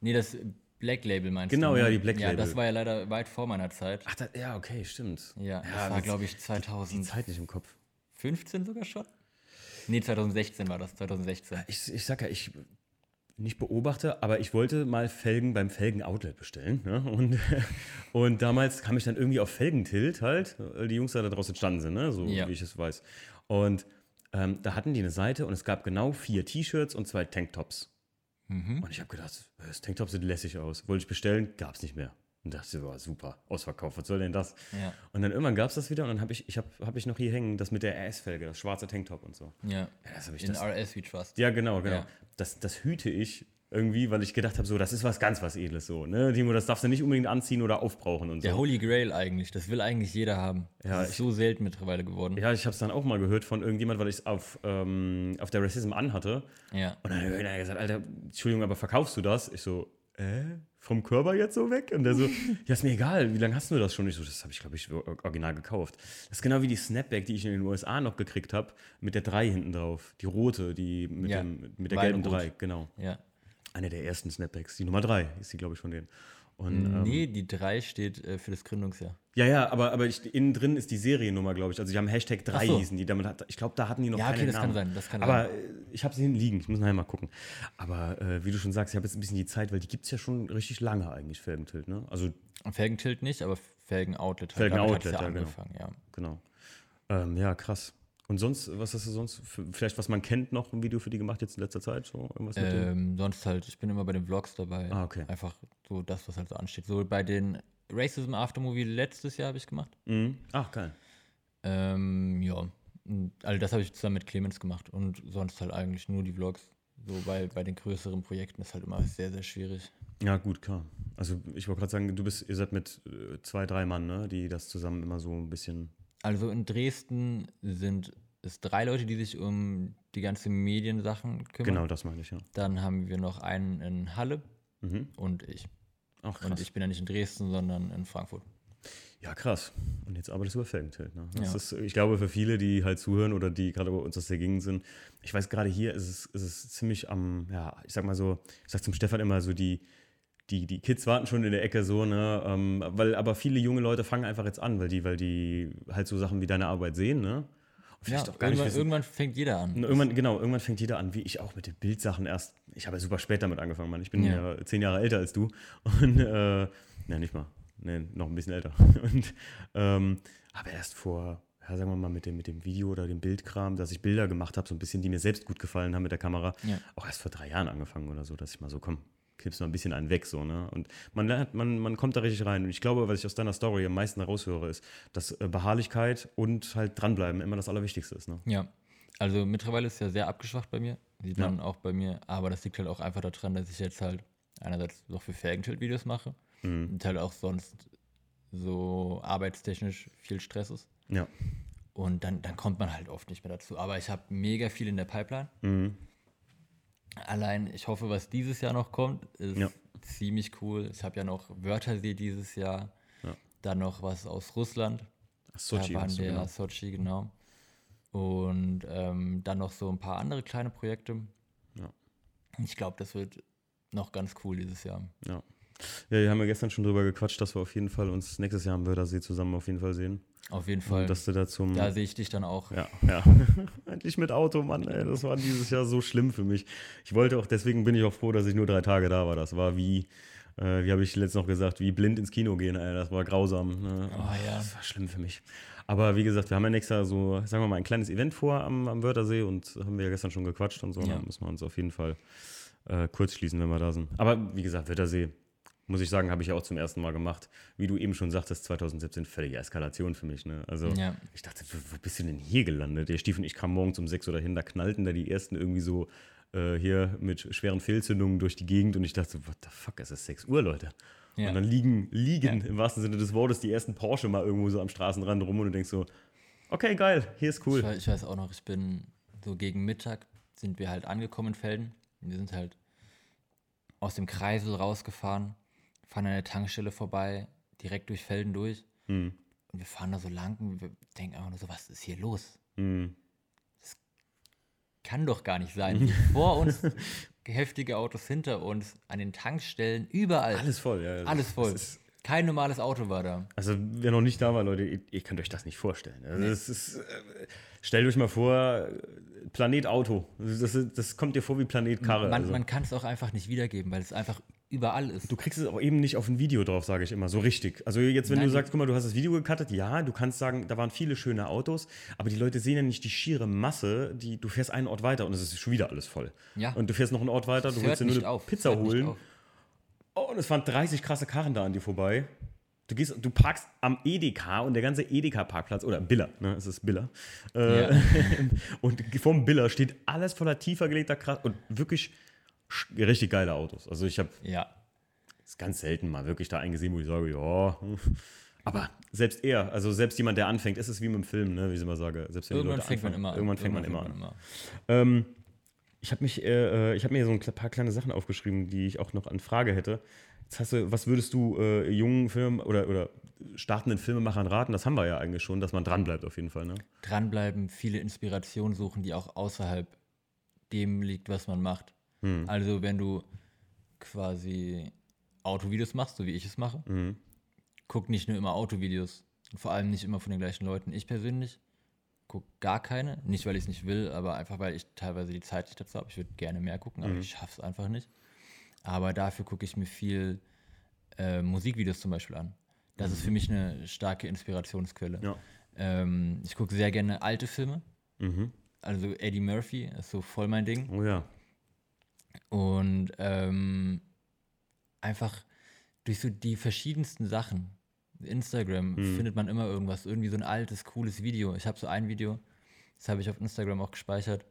B: Nee, das Black Label meinst
A: genau, du? Genau, ja, die Black
B: Label. Ja, das war ja leider weit vor meiner Zeit.
A: Ach, das, ja, okay, stimmt.
B: Ja, das ja, war, glaube ich, 2000.
A: Die Zeit nicht im Kopf.
B: 15 sogar schon? Nee, 2016 war das, 2016.
A: Ich, ich sag ja, ich nicht beobachte, aber ich wollte mal Felgen beim Felgen-Outlet bestellen. Ne? Und, (laughs) und damals kam ich dann irgendwie auf Felgentilt halt, weil die Jungs da draußen standen sind, ne? so ja. wie ich es weiß. Und ähm, da hatten die eine Seite und es gab genau vier T-Shirts und zwei Tanktops. Mhm. Und ich habe gedacht, das Tanktop sieht lässig aus. Wollte ich bestellen, gab es nicht mehr. Und dachte, war super, ausverkauft, was soll denn das? Ja. Und dann irgendwann gab es das wieder und dann habe ich, ich habe hab ich noch hier hängen, das mit der RS-Felge, das schwarze Tanktop und so.
B: Ja, ja das ich In das, RS We Trust.
A: Ja, genau, genau. Ja. Das, das hüte ich irgendwie, weil ich gedacht habe, so, das ist was ganz was Edles so, ne? Timo, das darfst du nicht unbedingt anziehen oder aufbrauchen und
B: so. Der Holy Grail eigentlich, das will eigentlich jeder haben. Ja, das ist ich, so selten mittlerweile geworden.
A: Ja, ich habe es dann auch mal gehört von irgendjemand, weil ich es auf, ähm, auf der Racism anhatte.
B: Ja.
A: Und dann hat er gesagt, Alter, Entschuldigung, aber verkaufst du das? Ich so, äh, vom Körper jetzt so weg? Und der so, (laughs) ja, ist mir egal, wie lange hast du das schon? Ich so, das habe ich, glaube ich, original gekauft. Das ist genau wie die Snapback, die ich in den USA noch gekriegt habe, mit der 3 hinten drauf. Die rote, die mit, ja. dem, mit der gelben 3, genau.
B: Ja.
A: Eine der ersten Snapbacks. Die Nummer drei ist die, glaube ich, von denen.
B: Und, nee, ähm, die drei steht äh, für das Gründungsjahr.
A: Ja, ja, aber, aber ich, innen drin ist die Seriennummer, glaube ich. Also die haben Hashtag 3 so. hießen die. Damit hat, ich glaube, da hatten die noch ja, keine okay, das
B: Namen. kann sein. Das kann
A: aber sein. Äh, ich habe sie hinliegen. Ich muss nachher mal gucken. Aber äh, wie du schon sagst, ich habe jetzt ein bisschen die Zeit, weil die gibt es ja schon richtig lange eigentlich, Felgentilt. Ne? Also,
B: Felgentilt nicht, aber Felgen-Outlet.
A: Felgen-Outlet, ja, ja, genau. Ja. genau. Ähm, ja, krass. Und sonst, was hast du sonst, für, vielleicht was man kennt noch, ein Video für die gemacht jetzt in letzter Zeit? So, irgendwas
B: ähm, sonst halt, ich bin immer bei den Vlogs dabei.
A: Ah, okay.
B: Einfach so das, was halt so ansteht. So bei den Racism Aftermovie letztes Jahr habe ich gemacht.
A: Mhm. Ach, geil.
B: Ähm, ja, also das habe ich zusammen mit Clemens gemacht und sonst halt eigentlich nur die Vlogs. So bei, bei den größeren Projekten ist halt immer sehr, sehr schwierig.
A: Ja, gut, klar. Also ich wollte gerade sagen, du bist, ihr seid mit äh, zwei, drei Mann, ne, die das zusammen immer so ein bisschen
B: also in Dresden sind es drei Leute, die sich um die ganzen Mediensachen kümmern.
A: Genau, das meine ich, ja.
B: Dann haben wir noch einen in Halle mhm. und ich. Ach, krass. Und ich bin ja nicht in Dresden, sondern in Frankfurt.
A: Ja, krass. Und jetzt arbeitest du bei Felgentilt. Ne? Ja. Ist, ich glaube, für viele, die halt zuhören oder die gerade bei uns aus der Gegend sind, ich weiß, gerade hier ist es, ist es ziemlich am, ja, ich sag mal so, ich sag zum Stefan immer so, die, die, die Kids warten schon in der Ecke so, ne? Ähm, weil, aber viele junge Leute fangen einfach jetzt an, weil die, weil die halt so Sachen wie deine Arbeit sehen, ne?
B: Ja, irgendwann, irgendwann, fängt jeder an.
A: Irgendwann, genau, irgendwann fängt jeder an, wie ich auch mit den Bildsachen erst. Ich habe ja super spät damit angefangen, Mann. Ich bin ja, ja zehn Jahre älter als du. (laughs) Und, äh, ne, nicht mal. Ne, noch ein bisschen älter. (laughs) Und ähm, habe erst vor, ja, sagen wir mal, mit dem, mit dem Video oder dem Bildkram, dass ich Bilder gemacht habe, so ein bisschen, die mir selbst gut gefallen haben mit der Kamera, ja. auch erst vor drei Jahren angefangen oder so, dass ich mal so, komm, knippst mal ein bisschen einen weg, so, ne? Und man lernt, man, man kommt da richtig rein. Und ich glaube, was ich aus deiner Story am meisten raushöre, ist, dass äh, Beharrlichkeit und halt dranbleiben immer das Allerwichtigste ist, ne?
B: Ja. Also mittlerweile ist es ja sehr abgeschwacht bei mir. Sieht ja. man auch bei mir. Aber das liegt halt auch einfach daran, dass ich jetzt halt einerseits noch für Felgenschild-Videos mache mhm. und halt auch sonst so arbeitstechnisch viel Stress ist.
A: Ja.
B: Und dann, dann kommt man halt oft nicht mehr dazu. Aber ich habe mega viel in der Pipeline. Mhm. Allein, ich hoffe, was dieses Jahr noch kommt, ist ja. ziemlich cool. Ich habe ja noch Wörtersee dieses Jahr. Ja. Dann noch was aus Russland.
A: Sochi.
B: Da waren wir, genau. Sochi, genau. Und ähm, dann noch so ein paar andere kleine Projekte. Ja. Ich glaube, das wird noch ganz cool dieses Jahr.
A: Ja. Ja, wir haben ja gestern schon drüber gequatscht, dass wir auf jeden Fall uns nächstes Jahr am Wörthersee zusammen auf jeden Fall sehen.
B: Auf jeden Fall. Und
A: dass du da zum.
B: Da sehe ich dich dann auch.
A: Ja, ja. (laughs) Endlich mit Auto, Mann, ey. Das war dieses Jahr so schlimm für mich. Ich wollte auch, deswegen bin ich auch froh, dass ich nur drei Tage da war. Das war wie, äh, wie habe ich letztens noch gesagt, wie blind ins Kino gehen, ey. Das war grausam. Ne?
B: Oh, ja.
A: Das war schlimm für mich. Aber wie gesagt, wir haben ja nächstes Jahr so, sagen wir mal, ein kleines Event vor am, am Wörthersee und haben wir ja gestern schon gequatscht und so. Ja. Da müssen wir uns auf jeden Fall äh, kurz schließen, wenn wir da sind. Aber wie gesagt, Wörthersee, muss ich sagen, habe ich ja auch zum ersten Mal gemacht. Wie du eben schon sagtest, 2017 völlige Eskalation für mich. Ne? Also ja. ich dachte, wo bist du denn hier gelandet? Der Stiefel und ich kamen morgens um sechs oder hin, da knallten da die ersten irgendwie so äh, hier mit schweren Fehlzündungen durch die Gegend und ich dachte, what the fuck, es ist 6 Uhr, Leute. Ja. Und dann liegen, liegen ja. im wahrsten Sinne des Wortes die ersten Porsche mal irgendwo so am Straßenrand rum und du denkst so, okay, geil, hier ist cool.
B: Ich weiß, ich weiß auch noch, ich bin so gegen Mittag sind wir halt angekommen in Felden. Wir sind halt aus dem Kreisel rausgefahren fahren an der Tankstelle vorbei, direkt durch Felden durch. Mhm. Und wir fahren da so lang und wir denken einfach nur so, was ist hier los? Mhm. Das kann doch gar nicht sein. (laughs) Vor uns heftige Autos hinter uns, an den Tankstellen, überall.
A: Alles voll, ja.
B: Alles voll. Kein normales Auto war da.
A: Also, wer noch nicht da war, Leute, ihr, ihr könnt euch das nicht vorstellen. Also, nee. ist, äh, stellt euch mal vor, Planet Auto. Das, das kommt dir vor wie Planet Karre.
B: Man, also. man kann es auch einfach nicht wiedergeben, weil es einfach überall ist.
A: Du kriegst es auch eben nicht auf ein Video drauf, sage ich immer, so richtig. Also jetzt, wenn Nein. du sagst, guck mal, du hast das Video gecuttet, ja, du kannst sagen, da waren viele schöne Autos, aber die Leute sehen ja nicht die schiere Masse, die, du fährst einen Ort weiter und es ist schon wieder alles voll.
B: Ja.
A: Und du fährst noch einen Ort weiter, du willst dir nur eine
B: auf.
A: Pizza holen. Oh, und es fahren 30 krasse Karren da an dir vorbei. Du gehst, du parkst am Edeka und der ganze Edeka-Parkplatz, oder Biller, ne, es ist Biller. Äh, ja. (laughs) und vom Biller steht alles voller tiefer gelegter Krass und wirklich richtig geile Autos. Also ich habe
B: ja
A: ist ganz selten mal wirklich da eingesehen, wo ich sage, ja. Aber selbst er, also selbst jemand, der anfängt, ist es wie mit dem Film, ne, wie ich immer sage. Selbst
B: wenn irgendwann fängt anfangen, man immer
A: Irgendwann fängt irgendwann man immer an. Ähm, ich habe mich, äh, äh ich habe mir so ein paar kleine Sachen aufgeschrieben, die ich auch noch an Frage hätte. Jetzt hast du, was würdest du äh, jungen Filmen oder, oder startenden Filmemachern raten? Das haben wir ja eigentlich schon, dass man dranbleibt auf jeden Fall. Ne?
B: Dranbleiben, viele Inspirationen suchen, die auch außerhalb dem liegt, was man macht. Hm. Also wenn du quasi Autovideos machst, so wie ich es mache, mhm. guck nicht nur immer Autovideos und vor allem nicht immer von den gleichen Leuten. Ich persönlich gucke gar keine, nicht weil ich es nicht will, aber einfach weil ich teilweise die Zeit nicht dazu habe. Ich würde gerne mehr gucken, aber mhm. ich schaffe es einfach nicht. Aber dafür gucke ich mir viel äh, Musikvideos zum Beispiel an. Das ist für mich eine starke Inspirationsquelle.
A: Ja.
B: Ähm, ich gucke sehr gerne alte Filme. Mhm. Also Eddie Murphy ist so voll mein Ding.
A: Oh ja.
B: Und ähm, einfach durch so die verschiedensten Sachen. Instagram hm. findet man immer irgendwas, irgendwie so ein altes, cooles Video. Ich habe so ein Video, das habe ich auf Instagram auch gespeichert,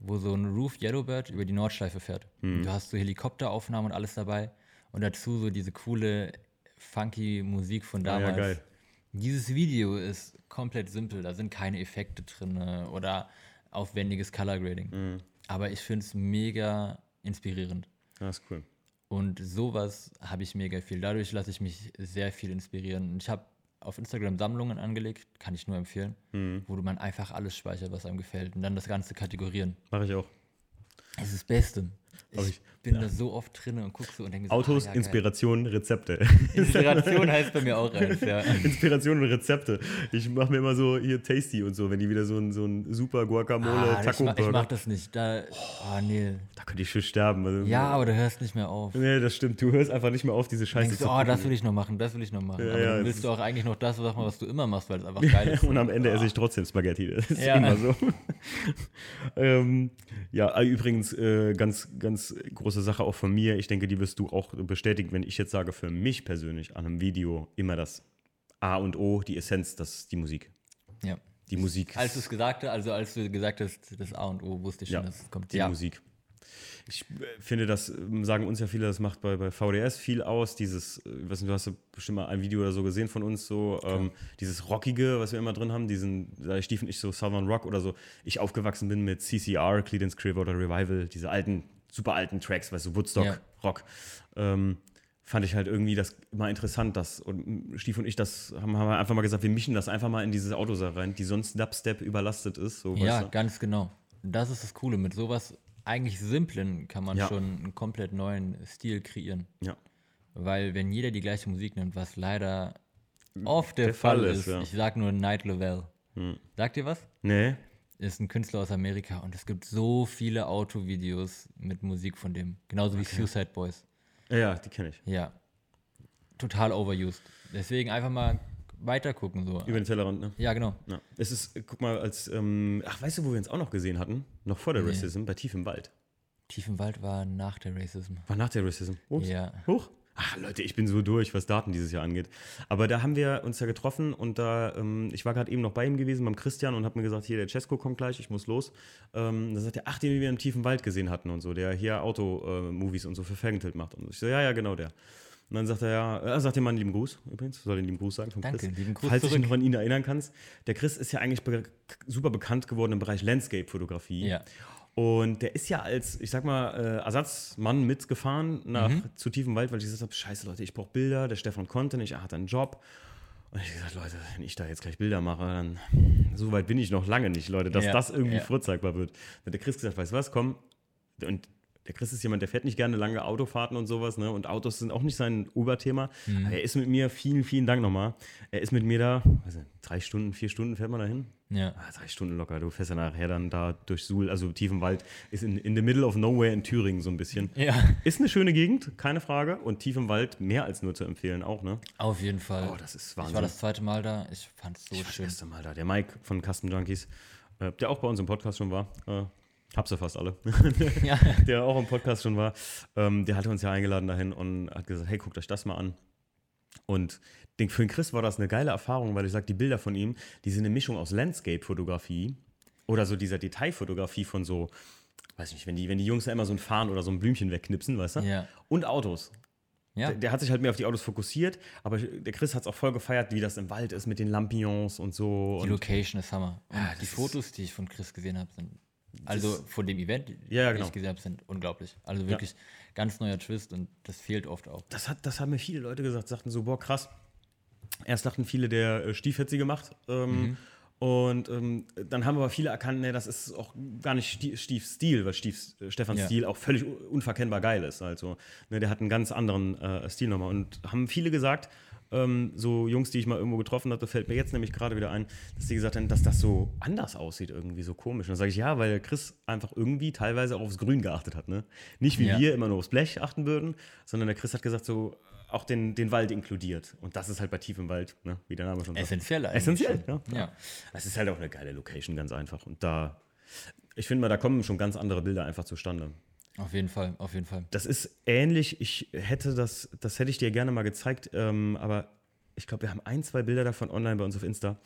B: wo so ein Roof Yellowbird über die Nordschleife fährt. Hm. Du hast so Helikopteraufnahmen und alles dabei und dazu so diese coole, funky Musik von damals. Ja, ja, geil. Dieses Video ist komplett simpel, da sind keine Effekte drin oder aufwendiges Color Grading. Hm. Aber ich finde es mega inspirierend.
A: Das ist cool.
B: Und sowas habe ich mega viel. Dadurch lasse ich mich sehr viel inspirieren. Ich habe auf Instagram Sammlungen angelegt, kann ich nur empfehlen, mhm. wo man einfach alles speichert, was einem gefällt und dann das Ganze kategorieren.
A: Mache ich auch.
B: Es ist das Beste. Ich, ich bin ja. da so oft drin und gucke so und denke so,
A: Autos, ah, ja, Inspiration, Rezepte. (laughs) (laughs)
B: Inspiration heißt bei mir auch eins, ja. (laughs)
A: Inspiration und Rezepte. Ich mache mir immer so hier Tasty und so, wenn die wieder so ein, so ein super Guacamole
B: ah, Taco Ich, ich mach das nicht. Da, oh, nee.
A: Da könnte ich schon sterben. Also,
B: ja, aber du hörst nicht mehr auf.
A: Nee, das stimmt. Du hörst einfach nicht mehr auf, diese Scheiße
B: zu Oh, das will ich noch machen, das will ich noch machen. Ja, aber dann willst du auch eigentlich noch das machen, was du immer machst, weil es einfach geil ist.
A: und am Ende oh. esse ich trotzdem Spaghetti. Das ist immer so. ähm, ja, übrigens, äh, ganz, ganz große Sache auch von mir. Ich denke, die wirst du auch bestätigen, wenn ich jetzt sage, für mich persönlich an einem Video immer das A und O, die Essenz, das ist die Musik.
B: Ja.
A: Die Musik.
B: Als du es gesagt hast, also als du gesagt hast, das A und O, wusste ich schon,
A: ja,
B: dass es kommt.
A: Die
B: ja.
A: Musik. Ich äh, finde, das ähm, sagen uns ja viele, das macht bei, bei VDS viel aus. Dieses, äh, ich weiß nicht, du hast ja bestimmt mal ein Video oder so gesehen von uns, so ähm, dieses Rockige, was wir immer drin haben, diesen, da stiefen ich so Southern Rock oder so. Ich aufgewachsen bin mit CCR, Credence Clearwater Revival, diese alten, super alten Tracks, weißt du, Woodstock,
B: Ja.
A: Rock. Ähm, fand ich halt irgendwie das immer interessant, dass und Stief und ich das haben, haben wir einfach mal gesagt, wir mischen das einfach mal in diese Autos rein, die sonst Dubstep überlastet ist. So,
B: Ja,
A: weißt du?
B: ganz genau. Das ist das Coole. Mit sowas eigentlich Simplen kann man
A: Ja.
B: schon einen komplett neuen Stil kreieren.
A: ja.
B: Weil wenn jeder die gleiche Musik nimmt, was leider oft der,
A: Der
B: Fall,
A: Fall
B: ist,
A: ist, ja.
B: ich sag nur Night Level. Sagt ihr was?
A: Nee,
B: Ist ein Künstler aus Amerika und es gibt so viele Autovideos mit Musik von dem. Genauso wie Suicide Boys.
A: ja, die kenne ich.
B: Ja. Total overused. Deswegen einfach mal weiter gucken. So.
A: Über den Tellerrand, ne?
B: Ja, genau.
A: Ja. Es ist, guck mal, als, ähm, ach, weißt du, wo wir uns auch noch gesehen hatten? Noch vor der
B: Nee.
A: Racism, bei Tief im Wald.
B: Tief im Wald war nach der Racism.
A: War nach der Racism. Ups.
B: Ja.
A: Hoch. Ach, Leute, ich bin so durch, was Daten dieses Jahr angeht. Aber da haben wir uns ja getroffen und da, ähm, ich war gerade eben noch bei ihm gewesen, beim Christian, und habe mir gesagt, hier, der Cesco kommt gleich, ich muss los. Ähm, da sagt er, ach, den wir im tiefen Wald gesehen hatten und so, der hier Auto-Movies und so für Felgentilt macht. Und ich so, ja, ja, genau der. Und dann sagt er, ja, er sagt dir mal einen lieben Gruß übrigens, soll den lieben Gruß sagen von
B: Danke,
A: Chris.
B: lieben Gruß
A: Falls du dich noch an ihn erinnern kannst. Der Chris ist ja eigentlich be super bekannt geworden im Bereich Landscape-Fotografie.
B: Ja.
A: Und der ist ja als, ich sag mal, äh, Ersatzmann mitgefahren nach
B: Mhm. zu
A: zu tiefem Wald, weil ich gesagt habe, scheiße Leute, ich brauche Bilder, der Stefan konnte nicht, er hat einen Job. Und ich gesagt, Leute, wenn ich da jetzt gleich Bilder mache, dann so weit bin ich noch lange nicht, Leute, dass
B: Ja,
A: das irgendwie
B: ja.
A: vorzeigbar wird. Dann hat der Chris gesagt, weißt du was, komm. Und der Chris ist jemand, der fährt nicht gerne lange Autofahrten und sowas, ne? Und Autos sind auch nicht sein Oberthema.
B: Mhm.
A: Er ist mit mir, vielen, vielen Dank nochmal. Er ist mit mir da, nicht, drei Stunden, vier Stunden fährt man da hin.
B: Ja.
A: Ah, drei Stunden locker. Du fährst ja nachher dann da durch Suhl, also tief im Wald, ist in, in the middle of nowhere in Thüringen so ein bisschen.
B: Ja.
A: Ist eine schöne Gegend, keine Frage. Und tief im Wald mehr als nur zu empfehlen auch, ne?
B: Auf jeden Fall.
A: Oh, das ist
B: ich
A: Wahnsinn.
B: war das zweite Mal da. Ich fand es so
A: Ich war das
B: schön.
A: erste Mal da. Der Mike von Custom Junkies, äh, der auch bei uns im Podcast schon war. Äh, hab's ja fast alle. (laughs)
B: Ja.
A: der auch im Podcast schon war. Ähm, der hatte uns ja eingeladen dahin und hat gesagt, hey, guckt euch das mal an. Und für den Chris war das eine geile Erfahrung, weil ich sage, die Bilder von ihm, die sind eine Mischung aus Landscape-Fotografie oder so dieser Detailfotografie von so, weiß nicht, wenn die, wenn die Jungs da immer so ein Fahnen oder so ein Blümchen wegknipsen, weißt du?
B: Ja.
A: Und Autos.
B: Ja.
A: Der, der hat sich halt mehr auf die Autos fokussiert, aber der Chris hat es auch voll gefeiert, wie das im Wald ist mit den Lampions und so.
B: Die
A: Und
B: Location ist Hammer. Und
A: Ja,
B: die Fotos, die ich von Chris gesehen habe, sind. Also von dem Event,
A: Ja, ja,
B: die
A: genau.
B: ich gesehen habe, sind unglaublich. Also wirklich ganz neuer Twist und das fehlt oft auch.
A: das, hat, das haben mir viele Leute gesagt, sagten so, boah, krass. Erst dachten viele, der äh, Stief hätte sie gemacht. Ähm, Und ähm, dann haben aber viele erkannt, nee, das ist auch gar nicht Stie- Stiefs Stil, weil Stiefs, äh, Stefans
B: Ja.
A: Stil auch völlig un- unverkennbar geil ist. Also, ne, der hat einen ganz anderen äh, Stil nochmal. Und haben viele gesagt, ähm, so Jungs, die ich mal irgendwo getroffen hatte, fällt mir jetzt nämlich gerade wieder ein, dass die gesagt haben, dass das so anders aussieht, irgendwie so komisch. Und dann sage ich, ja, weil der Chris einfach irgendwie teilweise auch aufs Grün geachtet hat. Ne? Nicht wie
B: Ja.
A: wir immer nur aufs Blech achten würden, sondern der Chris hat gesagt, so auch den, den Wald inkludiert. Und das ist halt bei tiefem Wald, ne? wie der Name schon sagt.
B: Essentiell eigentlich.
A: Essentiell, ja.
B: Ja.
A: Das ist halt auch eine geile Location, ganz einfach. Und da, ich finde mal, da kommen schon ganz andere Bilder einfach zustande.
B: Auf jeden Fall, auf jeden Fall.
A: Das ist ähnlich, ich hätte das, das hätte ich dir gerne mal gezeigt, ähm, aber ich glaube, wir haben ein, zwei Bilder davon online bei uns auf Insta.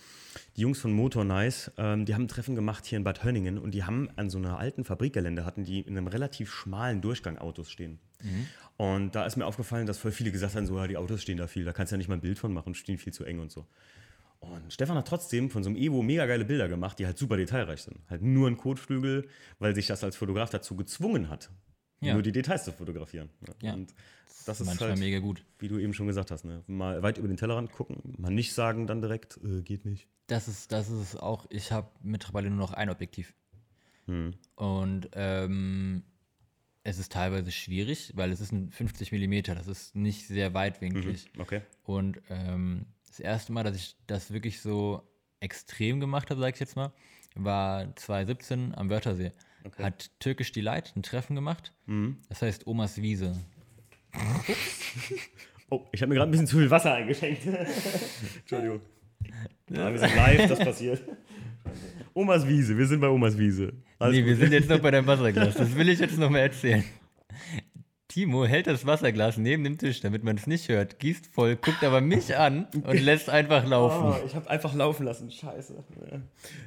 A: Die Jungs von Motor Nice, ähm, die haben ein Treffen gemacht hier in Bad Hönningen und die haben an so einer alten Fabrikgelände hatten die in einem relativ schmalen Durchgang Autos stehen. Und da ist mir aufgefallen, dass voll viele gesagt haben, so, ja, die Autos stehen da viel, da kannst du ja nicht mal ein Bild von machen, stehen viel zu eng und so. Und Stefan hat trotzdem von so einem Evo mega geile Bilder gemacht, die halt super detailreich sind. Halt nur ein Kotflügel, weil sich das als Fotograf dazu gezwungen hat,
B: Ja.
A: nur die Details zu fotografieren.
B: Ja.
A: Und das ist
B: Manchmal
A: halt,
B: mega gut.
A: wie du eben schon gesagt hast, ne? mal weit über den Tellerrand gucken, mal nicht sagen dann direkt, äh, geht nicht.
B: Das ist, das ist auch, ich habe mittlerweile nur noch ein Objektiv.
A: Hm.
B: Und ähm, es ist teilweise schwierig, weil es ist ein 50 mm, das ist nicht sehr weitwinklig.
A: Okay.
B: Und ähm, das erste Mal, dass ich das wirklich so extrem gemacht habe, sag ich jetzt mal, war 2017 am Wörthersee.
A: Okay.
B: Hat Türkisch Delight ein Treffen gemacht. Das heißt Omas Wiese. (laughs)
A: Oh, ich habe mir gerade ein bisschen zu viel Wasser eingeschenkt. (laughs) Entschuldigung. Ja, wir sind live, das passiert. Omas Wiese, wir sind bei Omas Wiese. Alles
B: nee,
A: gut.
B: wir sind jetzt noch bei deinem Wasserglas. Das will ich jetzt noch mal erzählen. Timo hält das Wasserglas neben dem Tisch, damit man es nicht hört, gießt voll, guckt aber mich an und lässt einfach laufen.
A: Oh, ich habe einfach laufen lassen. Scheiße.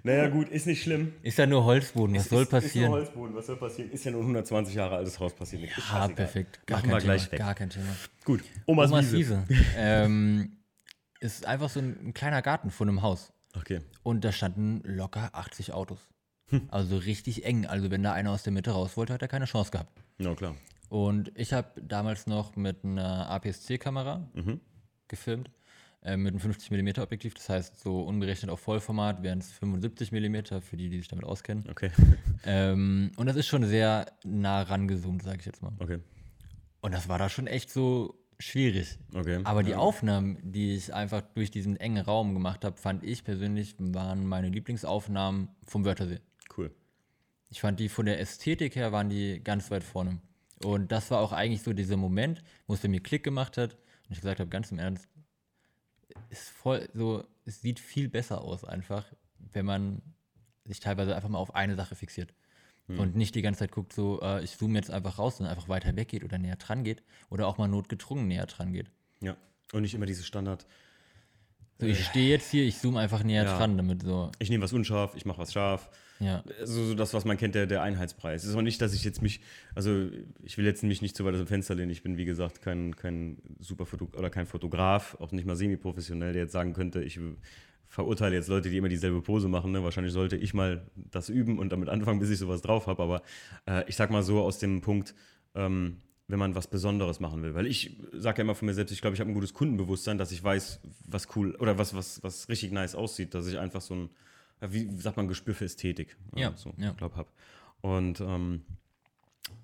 A: Naja, gut, ist nicht schlimm.
B: Ist ja nur Holzboden, was
A: ist,
B: soll passieren?
A: Ist nur Holzboden, was soll passieren? Ist ja nur ein 120 Jahre altes Haus passiert.
B: Ja, perfekt.
A: Gar Machen kein wir Thema, gleich weg.
B: Gar kein Thema.
A: Gut, Omas,
B: Omas Wiese. Wiese. (laughs) ähm, ist einfach so ein, ein kleiner Garten vor einem Haus.
A: Okay.
B: Und da standen locker 80 Autos. Hm. Also richtig eng. Also wenn da einer aus der Mitte raus wollte, hat er keine Chance gehabt.
A: Ja, klar.
B: Und ich habe damals noch mit einer APS-C-Kamera mhm. gefilmt, äh, mit einem 50mm Objektiv, das heißt so unberechnet auf Vollformat wären es 75 mm, für die, die sich damit auskennen.
A: Okay. (laughs)
B: Ähm, und das ist schon sehr nah rangezoomt, sage ich jetzt mal.
A: Okay.
B: Und das war da schon echt so schwierig.
A: Okay.
B: Aber die. Aufnahmen, die ich einfach durch diesen engen Raum gemacht habe, fand ich persönlich, waren meine Lieblingsaufnahmen vom Wörthersee.
A: Cool.
B: Ich fand die von der Ästhetik her waren die ganz weit vorne. Und das war auch eigentlich so dieser Moment, wo es bei mir Klick gemacht hat und ich gesagt habe, ganz im Ernst, ist voll so, es sieht viel besser aus einfach, wenn man sich teilweise einfach mal auf eine Sache fixiert. Hm. Und nicht die ganze Zeit guckt, so, äh, ich zoome jetzt einfach raus, sondern einfach weiter weggeht oder näher dran geht oder auch mal notgedrungen näher dran geht.
A: Ja. Und nicht immer dieses Standard.
B: So, ich stehe jetzt hier, ich zoome einfach näher ja. dran, damit so.
A: Ich nehme was unscharf, ich mache was scharf.
B: Ja.
A: So, so, das, was man kennt, der, der Einheitspreis. Es ist auch nicht, dass ich jetzt mich, also ich will jetzt mich nicht zu weit aus dem Fenster lehnen. Ich bin, wie gesagt, kein, kein super Foto oder kein Fotograf, auch nicht mal semi-professionell, der jetzt sagen könnte, ich verurteile jetzt Leute, die immer dieselbe Pose machen. Ne? Wahrscheinlich sollte ich mal das üben und damit anfangen, bis ich sowas drauf habe. Aber äh, ich sag mal so aus dem Punkt, ähm, wenn man was Besonderes machen will. Weil ich sage ja immer von mir selbst, ich glaube, ich habe ein gutes Kundenbewusstsein, dass ich weiß, was cool oder was, was, was richtig nice aussieht, dass ich einfach so ein, wie sagt man, Gespür für Ästhetik.
B: Ja,
A: so,
B: ja.
A: glaube habe. Und ähm,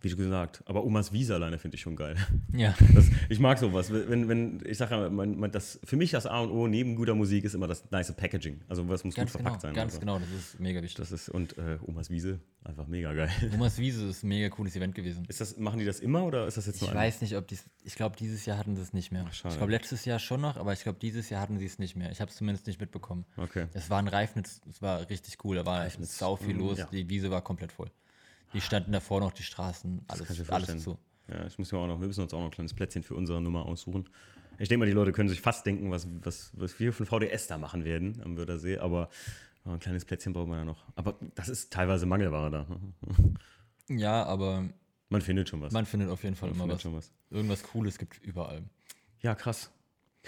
A: wie du gesagt, aber Omas Wiese alleine finde ich schon geil.
B: Ja. (laughs)
A: Das, ich mag sowas. Wenn, wenn, ich sage ja, man, man, das, für mich das A und O neben guter Musik ist immer das nice Packaging. Also was muss
B: ganz
A: gut
B: verpackt
A: genau, sein.
B: Ganz
A: also.
B: genau, das ist mega wichtig.
A: Das ist, und äh, Omas Wiese, einfach mega geil. (laughs)
B: Omas Wiese ist ein mega cooles Event gewesen.
A: Ist das, machen die das immer oder ist das jetzt
B: nur Ich ein? weiß nicht, ob dies, ich glaube, dieses Jahr hatten sie es nicht mehr. Ach, ich glaube, letztes Jahr schon noch, aber ich glaube, dieses Jahr hatten sie es nicht mehr. Ich habe es zumindest nicht mitbekommen.
A: Okay.
B: Es war ein Reifnitz, es war richtig cool, da war Reifnitz. sau viel mhm, los, ja. die Wiese war komplett voll. Die standen davor noch, die Straßen, alles, alles zu.
A: Ja, ich muss mir auch noch, wir müssen uns auch noch ein kleines Plätzchen für unsere Nummer aussuchen. Ich denke mal, die Leute können sich fast denken, was, was, was wir von VDS da machen werden am Wörthersee, aber ein kleines Plätzchen brauchen wir da noch. Aber das ist teilweise Mangelware da. (laughs)
B: Ja, aber.
A: Man findet schon was.
B: Man findet auf jeden Fall man immer was. was. Irgendwas Cooles gibt es überall.
A: Ja, krass.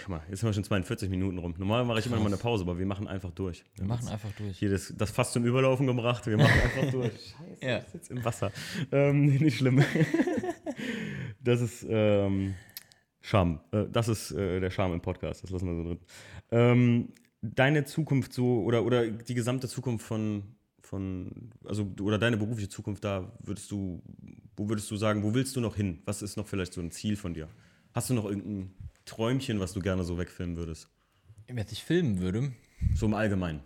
A: Guck mal, jetzt sind wir schon 42 Minuten rum. Normal mache ich immer noch mal eine Pause, aber wir machen einfach durch.
B: Wir, wir machen einfach durch.
A: Hier das, das fast zum Überlaufen gebracht. Wir machen einfach (laughs) durch. Scheiße, ja. ich sitze im Wasser. Ähm, nicht schlimm. (laughs) das ist ähm, Charme. Äh, das ist äh, der Charme im Podcast. Das lassen wir so drin. Ähm, deine Zukunft so oder, oder die gesamte Zukunft von, von, also oder deine berufliche Zukunft da, würdest du, wo würdest du sagen, wo willst du noch hin? Was ist noch vielleicht so ein Ziel von dir? Hast du noch irgendein Träumchen, was du gerne so wegfilmen würdest?
B: Wenn ich filmen würde?
A: So im Allgemeinen.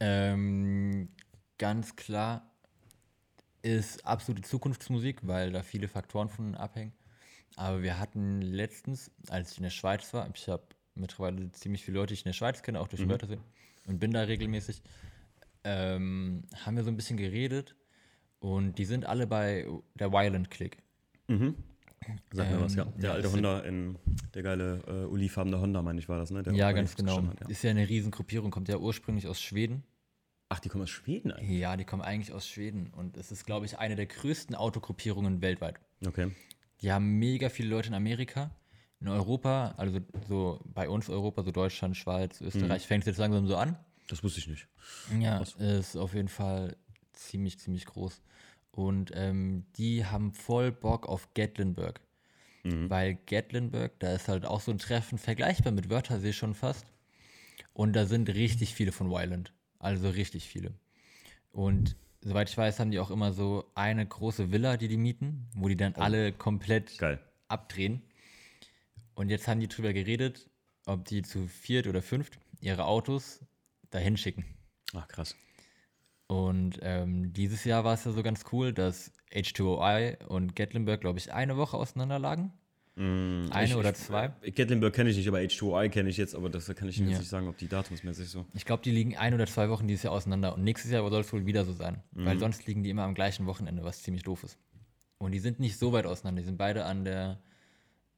B: Ähm, ganz klar ist absolute Zukunftsmusik, weil da viele Faktoren von abhängen. Aber wir hatten letztens, als ich in der Schweiz war, ich habe mittlerweile ziemlich viele Leute, die ich in der Schweiz kenne, auch durch mhm. Wörtersee und bin da regelmäßig, ähm, haben wir so ein bisschen geredet und die sind alle bei der Violent Click.
A: Mhm. Sag mir ähm, was, ja. Der alte Honda, in, der geile äh, olivfarbene Honda, meine ich, war das, ne? Der
B: ja, ganz genau. Hat, ja. Ist ja eine Riesengruppierung, kommt ja ursprünglich aus Schweden.
A: Ach, die kommen aus Schweden eigentlich?
B: Ja, die kommen eigentlich aus Schweden. Und es ist, glaube ich, eine der größten Autogruppierungen weltweit.
A: Okay.
B: Die haben mega viele Leute in Amerika. In Europa, also so bei uns Europa, so Deutschland, Schweiz, Österreich, mhm. fängt es jetzt langsam so an.
A: Das wusste ich nicht.
B: Ja, Was? ist auf jeden Fall ziemlich, ziemlich groß. Und ähm, die haben voll Bock auf Gatlinburg. Mhm. Weil Gatlinburg, da ist halt auch so ein Treffen vergleichbar mit Wörthersee schon fast. Und da sind richtig viele von Wyland. Also richtig viele. Und soweit ich weiß, haben die auch immer so eine große Villa, die die mieten, wo die dann oh. alle komplett
A: Geil.
B: abdrehen. Und jetzt haben die drüber geredet, ob die zu viert oder fünft ihre Autos dahin schicken.
A: Ach, krass.
B: Und ähm, dieses Jahr war es ja so ganz cool, dass H2OI und Gatlinburg, glaube ich, eine Woche auseinander lagen.
A: Mm,
B: eine ich, oder zwei.
A: Gatlinburg kenne ich nicht, aber H2OI kenne ich jetzt, aber das kann ich Ihnen ja. jetzt nicht sagen, ob die datumsmäßig so.
B: Ich glaube, die liegen ein oder zwei Wochen dieses Jahr auseinander und nächstes Jahr soll es wohl wieder so sein, mhm. weil sonst liegen die immer am gleichen Wochenende, was ziemlich doof ist. Und die sind nicht so weit auseinander. Die sind beide an der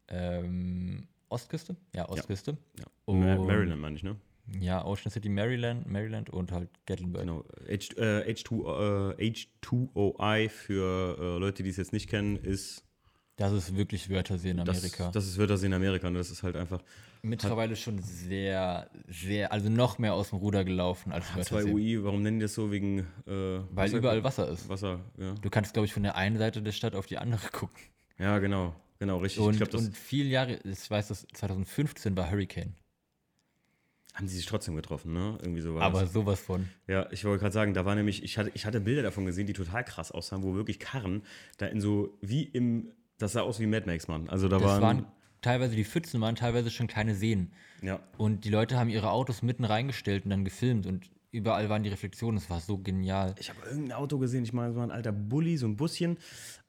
B: ähm, Ostküste. Ja, Ostküste.
A: Ja. ja. Maryland meine ich, ne?
B: Ja, Ocean City, Maryland, Maryland und halt Gatlinburg.
A: Genau. H, äh, H2, äh, H2OI für äh, Leute, die es jetzt nicht kennen, ist.
B: Das ist wirklich Wörtersee in Amerika.
A: Das, das ist Wörtersee in Amerika und das ist halt einfach.
B: Mittlerweile schon sehr, sehr, also noch mehr aus dem Ruder gelaufen als Wörtersee.
A: 2UI, warum nennen die das so? Wegen. Äh,
B: Weil Wasser, überall Wasser ist.
A: Wasser, ja.
B: Du kannst, glaube ich, von der einen Seite der Stadt auf die andere (laughs) gucken.
A: Ja, genau. Genau, richtig.
B: Und, glaub, und viele Jahre, ich weiß, dass 2015 war Hurricane.
A: Haben sie sich trotzdem getroffen, ne? Irgendwie
B: sowas. Aber sowas von.
A: Ja, ich wollte gerade sagen, da war nämlich, ich hatte, ich hatte Bilder davon gesehen, die total krass aussahen, wo wirklich Karren da in so, wie im, das sah aus wie Mad Max, Mann. Also da das waren, waren
B: teilweise die Pfützen waren teilweise schon kleine Seen. Ja. Und die Leute haben ihre Autos mitten reingestellt und dann gefilmt und überall waren die Reflexionen. Das war so genial.
A: Ich habe irgendein Auto gesehen, ich meine, so ein alter Bulli, so ein Buschen.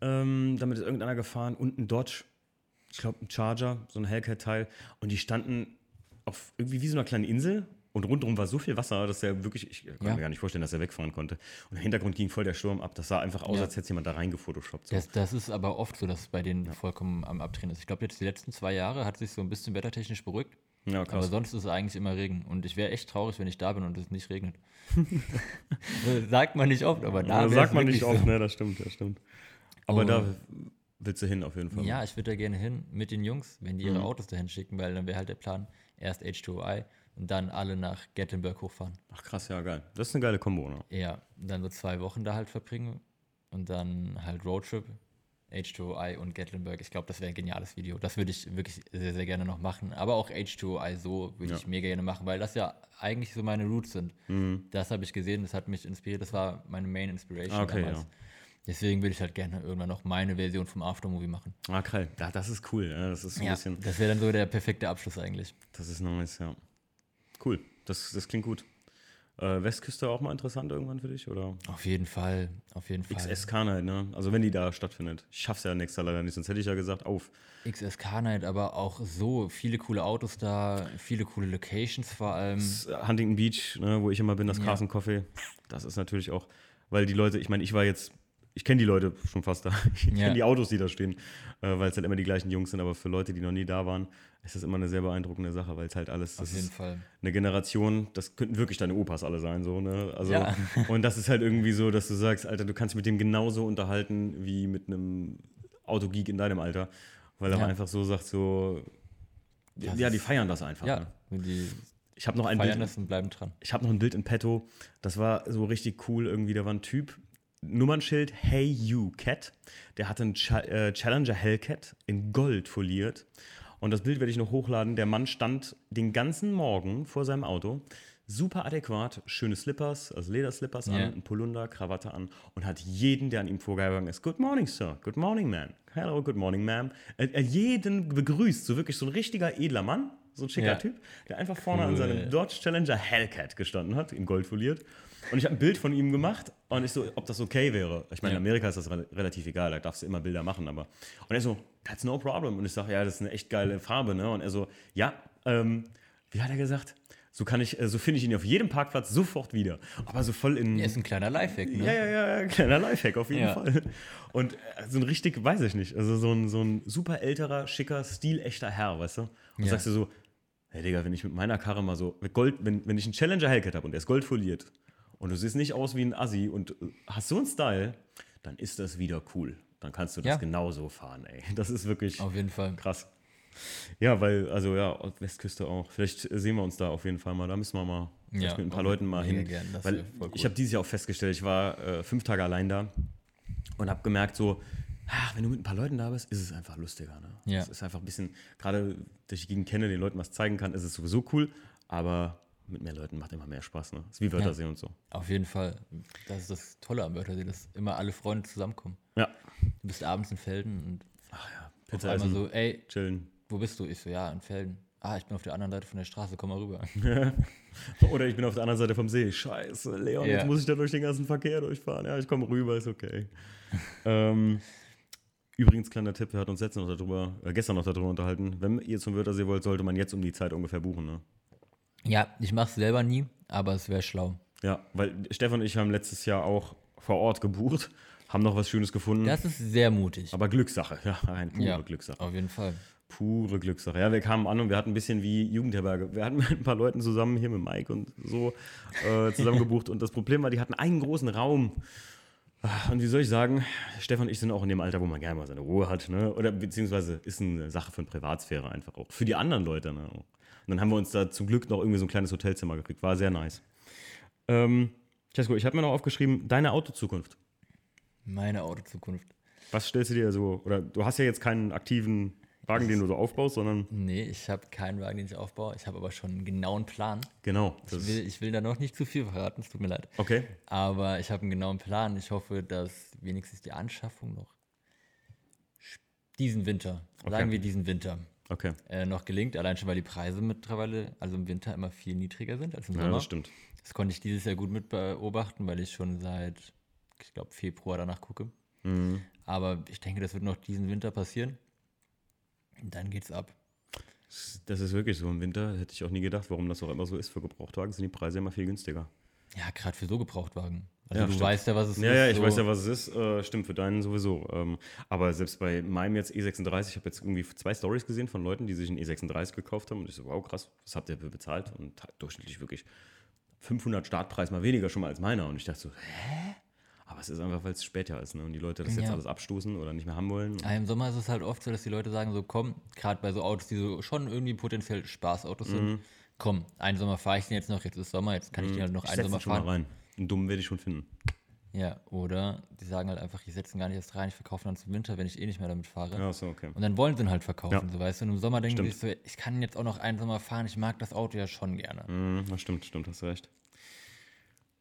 A: Ähm, damit ist irgendeiner gefahren und ein Dodge. Ich glaube, ein Charger, so ein Hellcat-Teil. Und die standen auf irgendwie wie so einer kleinen Insel und rundherum war so viel Wasser, dass er wirklich, ich kann ja. mir gar nicht vorstellen, dass er wegfahren konnte. Und im Hintergrund ging voll der Sturm ab. Das sah einfach aus, ja. als hätte jemand da reingefotoshoppt.
B: So. Das, das, ist aber oft so, dass es bei denen ja. vollkommen am Abdrehen ist. Ich glaube, jetzt die letzten zwei Jahre hat sich so ein bisschen wettertechnisch beruhigt. Ja. Aber sonst ist es eigentlich immer Regen. Und ich wäre echt traurig, wenn ich da bin und es nicht regnet. (laughs) (laughs) sagt man nicht oft, aber da.
A: Ja, sagt man nicht oft, so. ne? Das stimmt, das stimmt. Aber oh. da willst du hin auf jeden Fall.
B: Ja, ich würde da gerne hin mit den Jungs, wenn die ihre mhm. Autos dahin schicken, weil dann wäre halt der Plan, erst H2I und dann alle nach Gatlinburg hochfahren.
A: Ach krass, ja, geil. Das ist eine geile Kombo, ne?
B: Ja, dann so zwei Wochen da halt verbringen und dann halt Roadtrip, H2I und Gatlinburg. Ich glaube, das wäre ein geniales Video. Das würde ich wirklich sehr, sehr gerne noch machen. Aber auch H2I so würde ja. ich mega gerne machen, weil das ja eigentlich so meine Roots sind. Mhm. Das habe ich gesehen, das hat mich inspiriert. Das war meine Main Inspiration ah, okay, damals. Ja. Deswegen würde ich halt gerne irgendwann noch meine Version vom Aftermovie machen.
A: Ah, okay. Ja, das ist cool. Ja, das ist ein
B: ja, bisschen. Das wäre dann so der perfekte Abschluss eigentlich.
A: Das ist nice, ja. Cool. Das, das klingt gut. Äh, Westküste auch mal interessant irgendwann für dich, oder?
B: Auf jeden Fall, auf jeden Fall.
A: XSK Night, ne? Also wenn die da stattfindet. Ich schaff's ja nächstes Jahr leider nicht, sonst hätte ich ja gesagt, auf.
B: XSK Night, aber auch so viele coole Autos da, viele coole Locations vor allem. Das
A: Huntington Beach, ne, wo ich immer bin, das ja. Carson Coffee. Das ist natürlich auch, weil die Leute, ich meine, ich war jetzt ich kenne die Leute schon fast da. (laughs) Ich ja. kenne die Autos, die da stehen, äh, weil es halt immer die gleichen Jungs sind. Aber für Leute, die noch nie da waren, ist das immer eine sehr beeindruckende Sache, weil es halt alles.
B: Auf jeden Fall.
A: Eine Generation, das könnten wirklich deine Opas alle sein, so, ne? Also, ja. (laughs) und das ist halt irgendwie so, dass du sagst, Alter, du kannst dich mit dem genauso unterhalten wie mit einem Autogeek in deinem Alter. Weil er ja. einfach so sagt, so. Das ja, die feiern das einfach.
B: Ja, ne? die
A: ich habe noch ein
B: Bild. und bleiben dran.
A: Ich habe noch ein Bild in petto. Das war so richtig cool irgendwie. Da war ein Typ, Nummernschild Hey You Cat. Der hatte einen Ch äh, Challenger Hellcat in Gold foliert. Und das Bild werde ich noch hochladen. Der Mann stand den ganzen Morgen vor seinem Auto, super adäquat, schöne Slippers, also Lederslippers yeah. an, ein Polunder, Krawatte an und hat jeden, der an ihm vorgegangen ist, Good morning, Sir, Good morning, man, Hello, Good morning, ma'am. Er, er jeden begrüßt, so wirklich so ein richtiger edler Mann, so ein schicker ja. Typ, der einfach vorne cool. an seinem Dodge Challenger Hellcat gestanden hat, in Gold foliert. Und ich habe ein Bild von ihm gemacht und ich so, ob das okay wäre. Ich meine, in Amerika ist das re relativ egal, da darfst du immer Bilder machen, aber. Und er so, that's no problem. Und ich sage, ja, das ist eine echt geile Farbe, ne? Und er so, ja, ähm, wie hat er gesagt? So kann ich, äh, so finde ich ihn auf jedem Parkplatz sofort wieder. Aber so voll in.
B: Er ist ein kleiner Lifehack, ne?
A: Ja, ja, ja, ja kleiner Lifehack auf jeden ja. Fall. Und äh, so ein richtig, weiß ich nicht, also so ein, so ein super älterer, schicker, stilechter Herr, weißt du? Und ja. sagst du so, hey Digga, wenn ich mit meiner Karre mal so, Gold, wenn, wenn ich einen Challenger Hellcat habe und der ist goldfoliert und du siehst nicht aus wie ein Assi und hast so einen Style, dann ist das wieder cool. Dann kannst du das ja. genauso fahren, ey. Das ist wirklich
B: auf jeden Fall
A: krass. Ja, weil, also ja, Westküste auch. Vielleicht sehen wir uns da auf jeden Fall mal. Da müssen wir mal ja, mit ein paar Leuten mal hin. Gern, weil ich habe dieses Jahr auch festgestellt, ich war äh, fünf Tage allein da und habe gemerkt, so, ach, wenn du mit ein paar Leuten da bist, ist es einfach lustiger. Ne? Ja. Es ist einfach ein bisschen, gerade, dass ich gegen kenne, den Leuten was zeigen kann, ist es sowieso cool, aber mit mehr Leuten macht immer mehr Spaß. Ne? Das ist wie Wörthersee ja, und so.
B: Auf jeden Fall. Das ist das Tolle am Wörthersee, dass immer alle Freunde zusammenkommen.
A: Ja.
B: Du bist abends in Felden und
A: Ach ja,
B: Pizza auf einmal so, ey,
A: chillen.
B: wo bist du? Ich so, ja, in Felden. Ah, ich bin auf der anderen Seite von der Straße, komm mal rüber. (laughs)
A: Oder ich bin auf der anderen Seite vom See. Scheiße, Leon, ja. jetzt muss ich da durch den ganzen Verkehr durchfahren. Ja, ich komme rüber, ist okay. (laughs) ähm, übrigens, kleiner Tipp, wir hatten uns letztens noch darüber, äh, gestern noch darüber unterhalten. Wenn ihr zum Wörthersee wollt, sollte man jetzt um die Zeit ungefähr buchen. Ne?
B: Ja, ich mache es selber nie, aber es wäre schlau.
A: Ja, weil Stefan und ich haben letztes Jahr auch vor Ort gebucht, haben noch was Schönes gefunden.
B: Das ist sehr mutig.
A: Aber Glückssache, ja, eine pure ja, Glückssache.
B: Auf jeden Fall.
A: Pure Glückssache. Ja, wir kamen an und wir hatten ein bisschen wie Jugendherberge. Wir hatten (laughs) mit ein paar Leuten zusammen hier mit Mike und so äh, zusammen (laughs) gebucht. und das Problem war, die hatten einen großen Raum. Und wie soll ich sagen, Stefan und ich sind auch in dem Alter, wo man gerne mal seine Ruhe hat. Ne? Oder beziehungsweise ist eine Sache von Privatsphäre einfach auch. Für die anderen Leute. Ne? Und dann haben wir uns da zum Glück noch irgendwie so ein kleines Hotelzimmer gekriegt. War sehr nice. Ähm, Cesco, ich habe mir noch aufgeschrieben, deine Autozukunft.
B: Meine Autozukunft.
A: Was stellst du dir so, oder du hast ja jetzt keinen aktiven Wagen, den du so aufbaust, sondern.
B: Nee, ich habe keinen Wagen, den ich aufbaue. Ich habe aber schon einen genauen Plan.
A: Genau.
B: Ich will, ich will da noch nicht zu viel verraten, es tut mir leid.
A: Okay.
B: Aber ich habe einen genauen Plan. Ich hoffe, dass wenigstens die Anschaffung noch diesen Winter, okay. sagen wir diesen Winter,
A: okay.
B: äh, noch gelingt. Allein schon, weil die Preise mittlerweile, also im Winter, immer viel niedriger sind als im Sommer. Ja,
A: das stimmt.
B: Das konnte ich dieses Jahr gut mit beobachten, weil ich schon seit, ich glaube, Februar danach gucke.
A: Mhm.
B: Aber ich denke, das wird noch diesen Winter passieren. Dann geht's ab.
A: Das ist wirklich so. Im Winter hätte ich auch nie gedacht, warum das auch immer so ist. Für Gebrauchtwagen sind die Preise immer viel günstiger.
B: Ja, gerade für so Gebrauchtwagen. Also
A: ja,
B: du
A: stimmt.
B: weißt ja, was es
A: ja, ist. Ja, ich so. weiß ja, was es ist. Äh, stimmt, für deinen sowieso. Ähm, aber selbst bei meinem jetzt E36, ich habe jetzt irgendwie zwei Stories gesehen von Leuten, die sich einen E36 gekauft haben. Und ich so, wow, krass, was habt ihr bezahlt? Und durchschnittlich wirklich 500 Startpreis mal weniger schon mal als meiner. Und ich dachte so, hä? Aber es ist einfach, weil es später ist ne? und die Leute das ja. jetzt alles abstoßen oder nicht mehr haben wollen.
B: Ja, Im Sommer ist es halt oft so, dass die Leute sagen: So, komm, gerade bei so Autos, die so schon irgendwie potenziell Spaßautos mhm. sind, komm, einen Sommer fahre ich den jetzt noch, jetzt ist Sommer, jetzt kann ich den halt noch ich einen Sommer
A: schon
B: fahren.
A: Mal rein. Einen dummen werde ich schon finden.
B: Ja, oder die sagen halt einfach, ich setze ihn gar nicht erst rein, ich verkaufe dann zum Winter, wenn ich eh nicht mehr damit fahre.
A: Ja, so, okay.
B: Und dann wollen sie ihn halt verkaufen, ja. so weißt du. Und im Sommer denken sie so, ich kann jetzt auch noch einen Sommer fahren, ich mag das Auto ja schon gerne.
A: Mhm, das stimmt, stimmt, hast recht.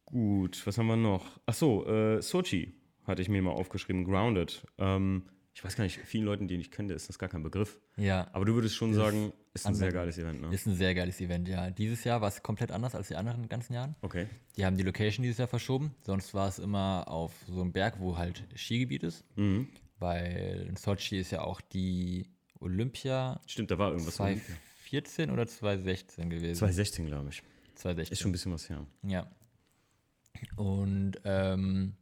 A: Gut, was haben wir noch? Achso, äh, Sochi hatte ich mir mal aufgeschrieben, Grounded. Ähm, ich weiß gar nicht, vielen Leuten, die ich kenne, ist das gar kein Begriff.
B: Ja.
A: Aber du würdest schon sagen, ist ein sehr geiles Event, ne?
B: Ist ein sehr geiles Event, ja. Dieses Jahr war es komplett anders als die anderen ganzen Jahren.
A: Okay.
B: Die haben die Location dieses Jahr verschoben. Sonst war es immer auf so einem Berg, wo halt Skigebiet ist.
A: Mhm.
B: Weil in Sochi ist ja auch die Olympia.
A: Stimmt, da war irgendwas.
B: 2014 oder 2016 gewesen.
A: 2016, glaube ich.
B: 2016.
A: Ist schon ein bisschen was her.
B: Ja. Und ähm,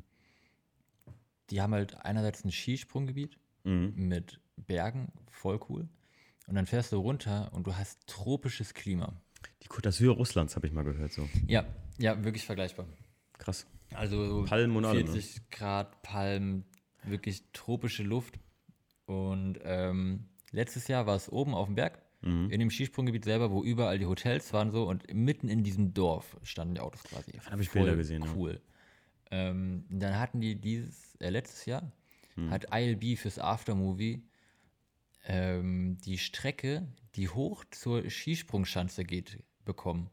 B: die haben halt einerseits ein Skisprunggebiet
A: mhm.
B: mit Bergen, voll cool. Und dann fährst du runter und du hast tropisches Klima.
A: Die Côte d'Azur Russlands habe ich mal gehört so.
B: Ja, ja, wirklich vergleichbar.
A: Krass.
B: Also
A: Palmen und
B: 40 alle, ne? Grad Palmen, wirklich tropische Luft. Und ähm, letztes Jahr war es oben auf dem Berg
A: Mhm.
B: In dem Skisprunggebiet selber, wo überall die Hotels waren so und mitten in diesem Dorf standen die Autos quasi.
A: Habe ich Bilder gesehen.
B: Cool. Ja. Ähm, dann hatten die dieses, äh, letztes Jahr, mhm. hat ILB fürs Aftermovie ähm, die Strecke, die hoch zur Skisprungschanze geht, bekommen.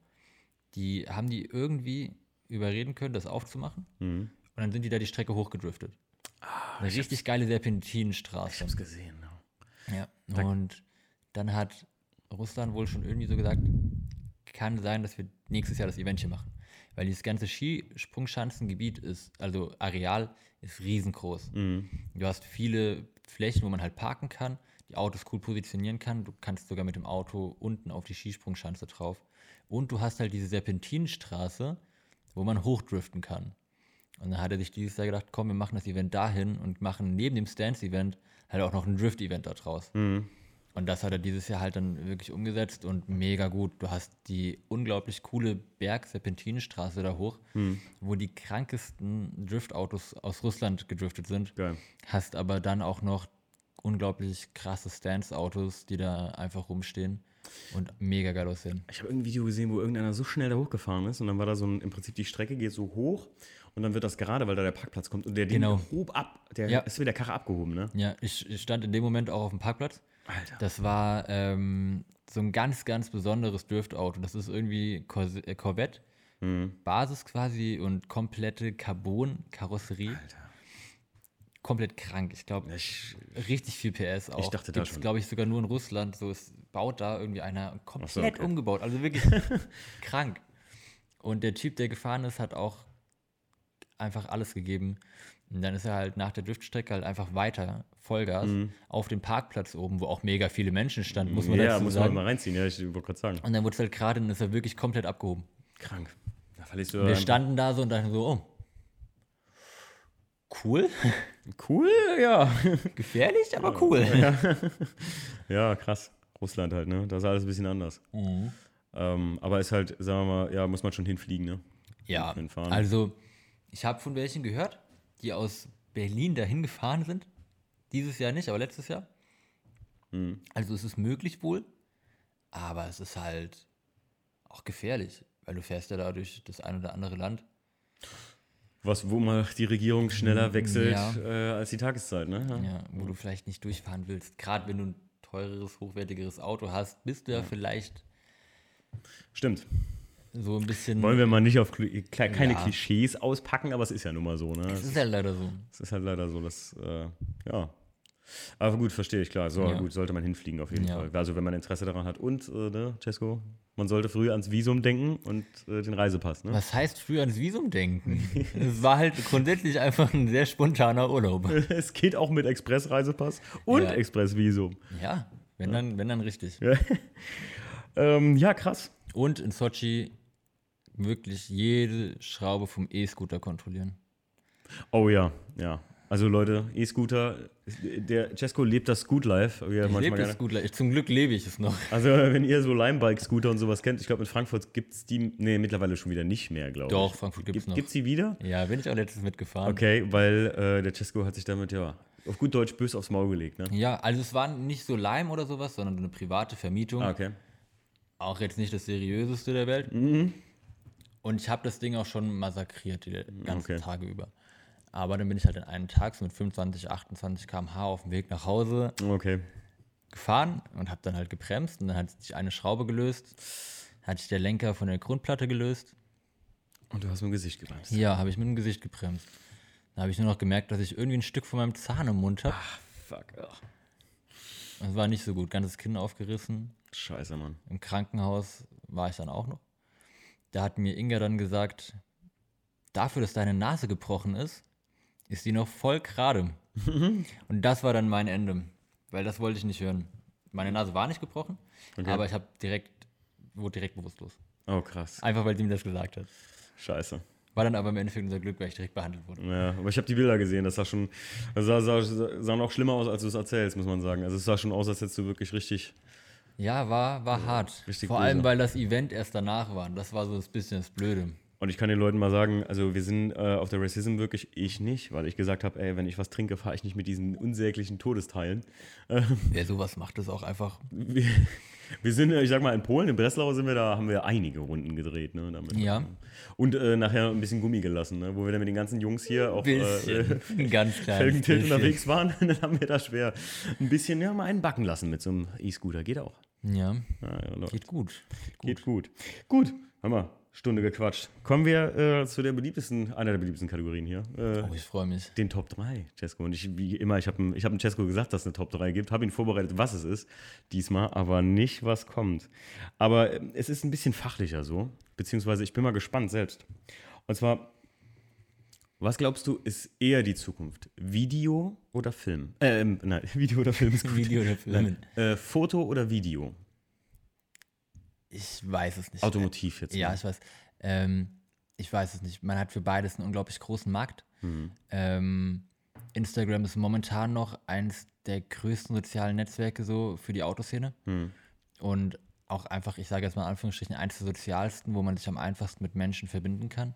B: Die haben die irgendwie überreden können, das aufzumachen.
A: Mhm.
B: Und dann sind die da die Strecke hochgedriftet.
A: Ah,
B: Eine richtig geile Serpentinenstraße.
A: Ich hab's gesehen.
B: Ja. ja. Und dann hat Russland wohl schon irgendwie so gesagt, kann sein, dass wir nächstes Jahr das Event hier machen. Weil dieses ganze Skisprungschanzengebiet ist, also Areal, ist riesengroß.
A: Mhm.
B: Du hast viele Flächen, wo man halt parken kann, die Autos cool positionieren kann. Du kannst sogar mit dem Auto unten auf die Skisprungschanze drauf. Und du hast halt diese Serpentinenstraße, wo man hochdriften kann. Und dann hat er sich dieses Jahr gedacht, komm, wir machen das Event dahin und machen neben dem Stance-Event halt auch noch ein Drift-Event da draus.
A: Mhm.
B: Und das hat er dieses Jahr halt dann wirklich umgesetzt und mega gut. Du hast die unglaublich coole Berg-Serpentinenstraße da hoch,
A: hm.
B: wo die krankesten Driftautos aus Russland gedriftet sind.
A: Geil.
B: Hast aber dann auch noch unglaublich krasse Stance-Autos, die da einfach rumstehen und mega geil aussehen.
A: Ich habe irgendein Video gesehen, wo irgendeiner so schnell da hochgefahren ist und dann war da so ein, im Prinzip die Strecke geht so hoch und dann wird das gerade, weil da der Parkplatz kommt und der
B: genau.
A: Ding hob ab, der
B: ja.
A: ist wieder der Karre abgehoben, ne?
B: Ja, ich, ich stand in dem Moment auch auf dem Parkplatz
A: Alter.
B: Das war ähm, so ein ganz, ganz besonderes Drift-Auto. Das ist irgendwie Cor äh, Corvette.
A: Mhm.
B: Basis quasi und komplette Carbon-Karosserie. Komplett krank. Ich glaube, richtig viel PS auch.
A: Ich dachte Gibt's, da
B: glaube ich, sogar nur in Russland. So, es baut da irgendwie einer komplett so, okay. umgebaut. Also wirklich (laughs) krank. Und der Typ, der gefahren ist, hat auch einfach alles gegeben. Und dann ist er halt nach der Driftstrecke halt einfach weiter, Vollgas, mhm. auf dem Parkplatz oben, wo auch mega viele Menschen standen, muss man
A: ja,
B: dazu
A: muss
B: sagen.
A: man mal reinziehen, ja, ich wollte gerade sagen.
B: Und dann wurde es halt gerade, dann ist er wirklich komplett abgehoben.
A: Krank. Da verlierst du
B: Wir standen da so und dachten so, oh. Cool.
A: Cool, ja.
B: Gefährlich, aber cool.
A: Ja. (laughs) ja, krass. Russland halt, ne? Da ist alles ein bisschen anders. Mhm. Ähm, aber ist halt, sagen wir mal, ja, muss man schon hinfliegen, ne?
B: Ja. Also, ich habe von welchen gehört, die aus Berlin dahin gefahren sind. Dieses Jahr nicht, aber letztes Jahr. Mhm. Also, es ist möglich wohl, aber es ist halt auch gefährlich, weil du fährst ja da durch das ein oder andere Land.
A: Was, wo mal die Regierung schneller wechselt ja. äh, als die Tageszeit, ne?
B: Ja. ja, wo du vielleicht nicht durchfahren willst. Gerade wenn du ein teureres, hochwertigeres Auto hast, bist du ja, ja. vielleicht.
A: Stimmt.
B: So ein bisschen.
A: Wollen wir mal nicht auf keine Klischees auspacken, aber es ist ja nun mal so, ne?
B: Es ist halt leider so.
A: Es ist halt leider so, dass, äh, ja, aber gut, verstehe ich, klar. So, ja. gut, sollte man hinfliegen auf jeden ja. Fall. Also, wenn man Interesse daran hat. Und, äh, ne, Cesco, man sollte früh ans Visum denken und äh, den Reisepass. Ne?
B: Was heißt früh ans Visum denken? es war halt grundsätzlich einfach ein sehr spontaner Urlaub. (laughs)
A: es geht auch mit Express-Reisepass und ja. Express-Visum.
B: Ja, wenn, Dann, wenn dann richtig. (laughs)
A: ähm, ja, krass.
B: Und in Sochi wirklich jede Schraube vom E-Scooter kontrollieren.
A: Oh ja, ja. Also Leute, E-Scooter, der Cesco lebt das Scoot Life.
B: Wie ich lebe das Scoot Life. Zum Glück lebe ich es noch.
A: Also wenn ihr so Limebike-Scooter und sowas kennt, ich glaube in Frankfurt gibt es die, nee, mittlerweile schon wieder nicht mehr, glaube ich.
B: Doch, Frankfurt gibt es noch.
A: Gibt es die wieder?
B: Ja, bin ich auch letztens mitgefahren.
A: Okay, weil äh, der Cesco hat sich damit ja auf gut Deutsch bös aufs Maul gelegt, ne?
B: Ja, also es war nicht so Lime oder sowas, sondern eine private Vermietung.
A: Ah, okay.
B: Auch jetzt nicht das seriöseste der Welt. Mhm. Und ich habe das Ding auch schon massakriert die ganzen okay. Tage über. Aber dann bin ich halt in einem Tag so mit 25, 28 km/h auf dem Weg nach Hause
A: okay.
B: gefahren und habe dann halt gebremst und dann hat sich eine Schraube gelöst, hat sich der Lenker von der Grundplatte gelöst.
A: Und du hast mit dem Gesicht gebremst?
B: Ja, habe ich mit dem Gesicht gebremst. Dann habe ich nur noch gemerkt, dass ich irgendwie ein Stück von meinem Zahn im Mund habe.
A: Ach, fuck. Ach.
B: Das war nicht so gut. Ganzes Kinn aufgerissen.
A: Scheiße, Mann.
B: Im Krankenhaus war ich dann auch noch. Da hat mir Inga dann gesagt, dafür, dass deine Nase gebrochen ist, ist die noch voll gerade. und das war dann mein Ende, weil das wollte ich nicht hören. Meine Nase war nicht gebrochen, okay. aber ich habe direkt, wurde direkt bewusstlos.
A: Oh, krass.
B: Einfach, weil sie mir das gesagt hat.
A: Scheiße.
B: War dann aber im Endeffekt unser Glück, weil ich direkt behandelt wurde.
A: Ja, aber ich habe die Bilder gesehen, das sah schon, das sah, sah, sah noch schlimmer aus, als du es erzählst, muss man sagen. Also es sah schon aus, als hättest du wirklich richtig...
B: Ja, war, war hart. Vor allem, weil das Event erst danach war. Das war so ein bisschen das Blöde.
A: Und ich kann den Leuten mal sagen, also wir sind äh, auf der Racism wirklich, ich nicht, weil ich gesagt habe, ey, wenn ich was trinke, fahre ich nicht mit diesen unsäglichen Todesteilen.
B: Wer sowas macht, ist auch einfach.
A: Wir, wir, sind, ich sag mal, in Polen, in Breslau sind wir da, haben wir einige Runden gedreht, ne, damit.
B: Ja.
A: Und äh, nachher ein bisschen Gummi gelassen, ne, wo wir dann mit den ganzen Jungs hier auch
B: äh, (laughs) ganz
A: Felgentilt unterwegs waren, (laughs) dann haben wir da schwer ein bisschen, ja, mal einen backen lassen mit so einem E-Scooter. Geht auch.
B: Ja. ja, ja Geht gut.
A: Geht gut. Gut, hör mal. Stunde gequatscht. Kommen wir äh, zu der beliebtesten, einer der beliebtesten Kategorien hier.
B: Äh, oh, ich freue mich.
A: Den Top 3, Cesco. Und ich, wie immer, ich habe ich hab Cesco gesagt, dass es eine Top 3 gibt, habe ihn vorbereitet, was es ist, diesmal, aber nicht, was kommt. Aber äh, es ist ein bisschen fachlicher so, beziehungsweise ich bin mal gespannt selbst. Und zwar, was glaubst du, ist eher die Zukunft? Video oder Film? Äh, nein, (laughs) Video oder Film ist gut.
B: Video oder Film.
A: Äh, Foto oder Video?
B: Ich weiß es nicht.
A: Automotiv jetzt.
B: Ja, ich weiß. Ähm, ich weiß es nicht. Man hat für beides einen unglaublich großen Markt. Mhm. Ähm, Instagram ist momentan noch eines der größten sozialen Netzwerke so für die Autoszene. Mhm. Und auch einfach, ich sage jetzt mal in Anführungsstrichen, eines der sozialsten, wo man sich am einfachsten mit Menschen verbinden kann.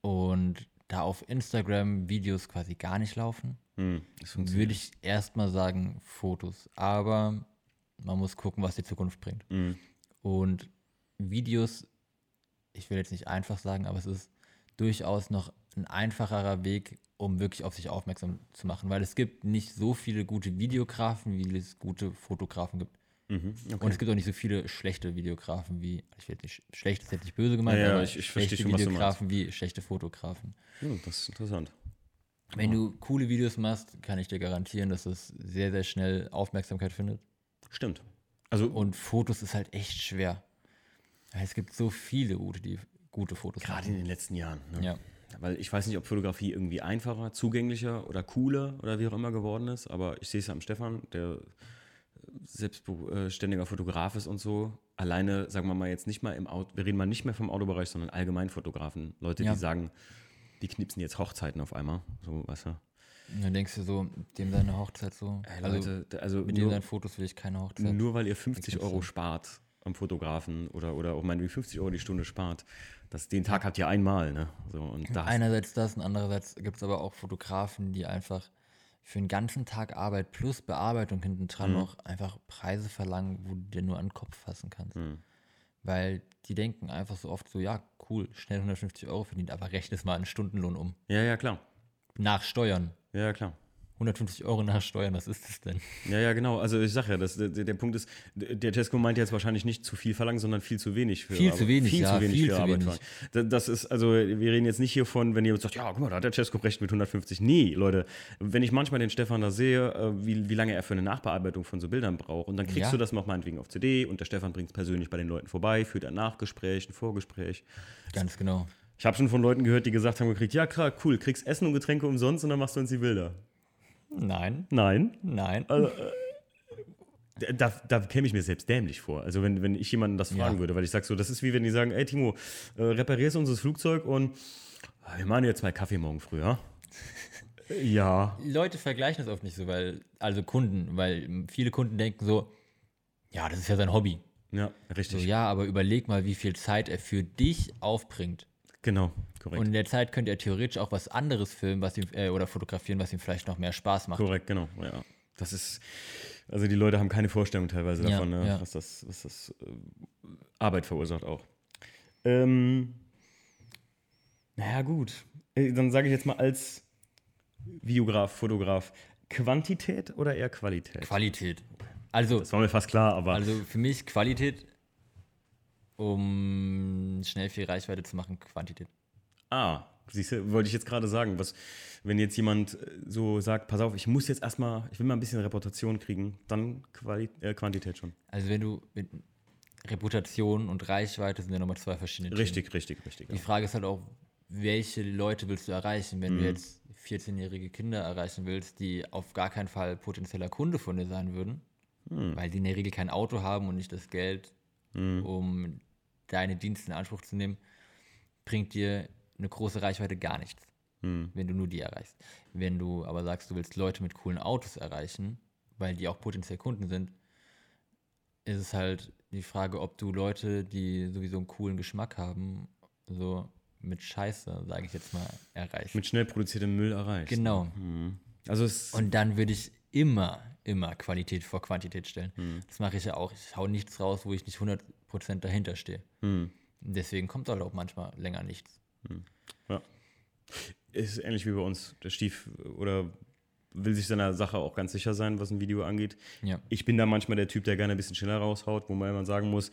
B: Und da auf Instagram Videos quasi gar nicht laufen, mhm, würde ich erstmal sagen Fotos. Aber man muss gucken, was die Zukunft bringt. Mhm. Und Videos, ich will jetzt nicht einfach sagen, aber es ist durchaus noch ein einfacherer Weg, um wirklich auf sich aufmerksam zu machen, weil es gibt nicht so viele gute Videografen, wie es gute Fotografen gibt. Mhm, okay. Und es gibt auch nicht so viele schlechte Videografen wie, ich will nicht, schlecht ist jetzt nicht böse gemeint,
A: ja,
B: aber
A: ich, ich
B: schlechte
A: schon,
B: Videografen wie schlechte Fotografen.
A: Ja, das ist interessant.
B: Wenn du coole Videos machst, kann ich dir garantieren, dass es sehr, sehr schnell Aufmerksamkeit findet.
A: Stimmt.
B: Also und Fotos ist halt echt schwer. Es gibt so viele gute, die gute Fotos
A: Gerade machen. in den letzten Jahren.
B: Ne? Ja.
A: Weil ich weiß nicht, ob Fotografie irgendwie einfacher, zugänglicher oder cooler oder wie auch immer geworden ist, aber ich sehe es ja am Stefan, der selbstständiger Fotograf ist und so. Alleine, sagen wir mal jetzt nicht mal im Auto, wir reden mal nicht mehr vom Autobereich, sondern allgemein Fotografen. Leute, ja. die sagen, die knipsen jetzt Hochzeiten auf einmal. So, weißt du?
B: Und dann denkst du so, dem seine Hochzeit so.
A: Ey, Leute,
B: also,
A: also
B: mit dem seinen Fotos will ich keine Hochzeit.
A: Nur weil ihr 50 Euro spart am Fotografen oder, oder auch meinetwegen 50 Euro die Stunde spart, das, den Tag habt ihr einmal. Ne? So, und
B: da Einerseits das und andererseits gibt es aber auch Fotografen, die einfach für einen ganzen Tag Arbeit plus Bearbeitung hinten dran mhm. noch einfach Preise verlangen, wo du dir nur an den Kopf fassen kannst. Mhm. Weil die denken einfach so oft so, ja, cool, schnell 150 Euro verdient, aber rechne es mal einen Stundenlohn um.
A: Ja, ja, klar.
B: Nach Steuern.
A: Ja, klar.
B: 150 Euro nach Steuern, was ist das denn?
A: Ja, ja, genau. Also ich sage ja, das, der, der, Punkt ist, der Tesco meint jetzt wahrscheinlich nicht zu viel verlangen, sondern viel zu wenig
B: für Viel Arbeit. zu wenig,
A: viel
B: ja,
A: zu wenig
B: viel
A: für
B: zu
A: Arbeit.
B: Wenig.
A: Das ist, also wir reden jetzt nicht hier von, wenn jemand sagt, ja, guck mal, da hat der Tesco recht mit 150. Nee, Leute, wenn ich manchmal den Stefan da sehe, äh, wie, wie lange er für eine Nachbearbeitung von so Bildern braucht und dann kriegst ja. du das noch meinetwegen auf CD und der Stefan bringt es persönlich bei den Leuten vorbei, führt ein Nachgespräch, ein Vorgespräch.
B: Ganz genau.
A: Ich habe schon von Leuten gehört, die gesagt haben, gekriegt, ja, klar, cool, kriegst Essen und Getränke umsonst und dann machst du uns die Bilder.
B: Nein.
A: Nein?
B: Nein.
A: Also, äh, da, da käme ich mir selbst dämlich vor. Also wenn, wenn ich jemanden das fragen ja. würde, weil ich sage so, das ist wie wenn die sagen, ey Timo, äh, reparierst unser Flugzeug und äh, wir machen jetzt mal Kaffee morgen früh, ja? (laughs) ja.
B: Leute vergleichen das oft nicht so, weil, also Kunden, weil viele Kunden denken so, ja, das ist ja sein Hobby.
A: Ja, richtig.
B: So, ja, aber überleg mal, wie viel Zeit er für dich aufbringt.
A: Genau, korrekt.
B: Und in der Zeit könnte er theoretisch auch was anderes filmen was ihm, äh, oder fotografieren, was ihm vielleicht noch mehr Spaß macht.
A: Korrekt, genau. Ja. Das ist, also die Leute haben keine Vorstellung teilweise
B: ja,
A: davon, ne,
B: ja.
A: was das, was das äh, Arbeit verursacht auch. Ähm, naja, gut. Äh, dann sage ich jetzt mal als Videograf, Fotograf, Quantität oder eher Qualität?
B: Qualität. Also,
A: das war mir fast klar, aber.
B: Also für mich Qualität um schnell viel Reichweite zu machen, Quantität.
A: Ah, siehst du, wollte ich jetzt gerade sagen, was, wenn jetzt jemand äh, so sagt, pass auf, ich muss jetzt erstmal, ich will mal ein bisschen Reputation kriegen, dann Quali äh, Quantität schon.
B: Also wenn du mit Reputation und Reichweite sind ja nochmal zwei verschiedene Themen.
A: Richtig, richtig, richtig.
B: Die ja. Frage ist halt auch, welche Leute willst du erreichen? Wenn mhm. du jetzt 14-jährige Kinder erreichen willst, die auf gar keinen Fall potenzieller Kunde von dir sein würden, mhm. weil die in der Regel kein Auto haben und nicht das Geld, mhm. um deine Dienste in Anspruch zu nehmen, bringt dir eine große Reichweite gar nichts, hm. wenn du nur die erreichst. Wenn du aber sagst, du willst Leute mit coolen Autos erreichen, weil die auch potenziell Kunden sind, ist es halt die Frage, ob du Leute, die sowieso einen coolen Geschmack haben, so mit Scheiße, sage ich jetzt mal, erreichst.
A: Mit schnell produziertem Müll erreichst.
B: Genau.
A: Mhm.
B: Also Und dann würde ich immer, immer Qualität vor Quantität stellen. Mhm. Das mache ich ja auch. Ich hau nichts raus, wo ich nicht 100% dahinter stehe. Mhm. Deswegen kommt halt auch manchmal länger nichts.
A: Mhm. Ja. Ist ähnlich wie bei uns. Der Stief oder will sich seiner Sache auch ganz sicher sein, was ein Video angeht.
B: Ja.
A: Ich bin da manchmal der Typ, der gerne ein bisschen schneller raushaut, wo man sagen muss,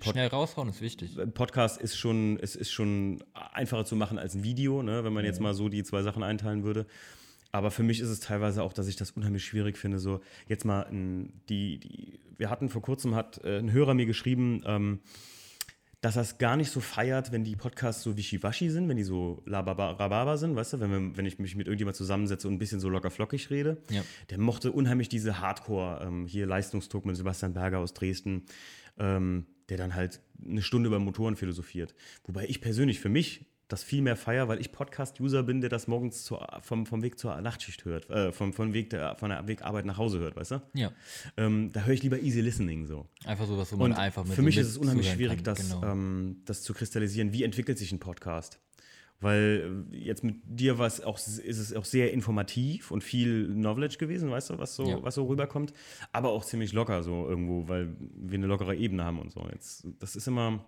B: schnell raushauen ist wichtig.
A: Ein Podcast ist schon, es ist schon einfacher zu machen als ein Video, ne? wenn man jetzt mal so die zwei Sachen einteilen würde. Aber für mich ist es teilweise auch, dass ich das unheimlich schwierig finde. So, jetzt mal, die, die, wir hatten vor kurzem, hat äh, ein Hörer mir geschrieben, ähm, dass er es gar nicht so feiert, wenn die Podcasts so wischiwaschi sind, wenn die so lababa sind, weißt du, wenn, wir, wenn ich mich mit irgendjemand zusammensetze und ein bisschen so locker flockig rede.
B: Ja.
A: Der mochte unheimlich diese Hardcore, ähm, hier Leistungsdruck mit Sebastian Berger aus Dresden, ähm, der dann halt eine Stunde über Motoren philosophiert. Wobei ich persönlich für mich das viel mehr feier, weil ich Podcast-User bin, der das morgens zur, vom, vom Weg zur Nachtschicht hört, äh, vom, vom Weg der, von der Wegarbeit nach Hause hört, weißt du?
B: Ja.
A: Ähm, da höre ich lieber Easy Listening so.
B: Einfach sowas, wo man Und einfach
A: mit Für mich so ist es unheimlich schwierig, das, genau. ähm, das zu kristallisieren. Wie entwickelt sich ein Podcast? Weil äh, jetzt mit dir war es auch, ist es auch sehr informativ und viel Knowledge gewesen, weißt du, was so, ja. was so rüberkommt. Aber auch ziemlich locker so irgendwo, weil wir eine lockere Ebene haben und so. Jetzt, das ist immer,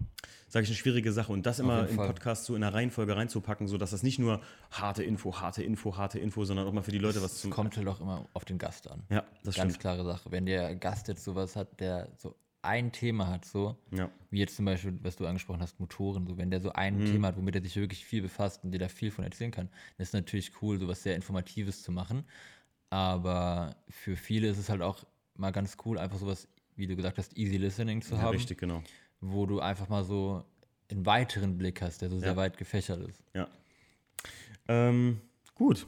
A: sage ich, eine schwierige Sache. Und das immer im Podcast so in einer Reihenfolge reinzupacken, sodass das nicht nur harte Info, harte Info, harte Info, sondern auch mal für die Leute was
B: zum. kommt halt auch immer auf den Gast an.
A: Ja, das
B: Ganz
A: stimmt.
B: klare Sache. Wenn der Gast jetzt sowas hat, der so ein Thema hat, so,
A: ja.
B: wie jetzt zum Beispiel, was du angesprochen hast, Motoren, so, wenn der so ein mhm. Thema hat, womit er sich wirklich viel befasst und dir da viel von erzählen kann, dann ist natürlich cool, sowas sehr Informatives zu machen. Aber für viele ist es halt auch mal ganz cool, einfach sowas, wie du gesagt hast, easy listening zu
A: ja,
B: haben.
A: Richtig, genau.
B: Wo du einfach mal so einen weiteren Blick hast, der so ja. sehr weit gefächert ist.
A: Ja. Ähm, gut.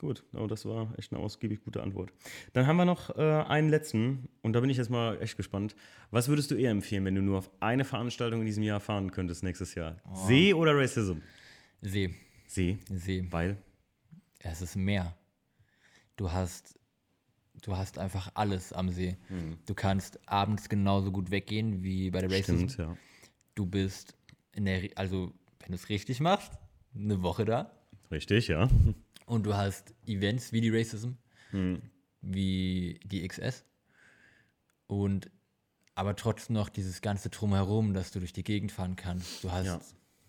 A: Gut, oh, das war echt eine ausgiebig gute Antwort. Dann haben wir noch äh, einen letzten und da bin ich jetzt mal echt gespannt. Was würdest du eher empfehlen, wenn du nur auf eine Veranstaltung in diesem Jahr fahren könntest nächstes Jahr? Oh. See oder Racism?
B: See.
A: See.
B: See.
A: Weil?
B: Es ist Meer. Du hast, du hast einfach alles am See.
A: Hm.
B: Du kannst abends genauso gut weggehen wie bei der Races.
A: Stimmt, ja.
B: Du bist in der, also wenn du es richtig machst, eine Woche da.
A: Richtig, ja.
B: Und du hast Events wie die Racism,
A: Hm.
B: wie die XS. Und aber trotzdem noch dieses ganze Drumherum, dass du durch die Gegend fahren kannst. Du hast
A: Ja.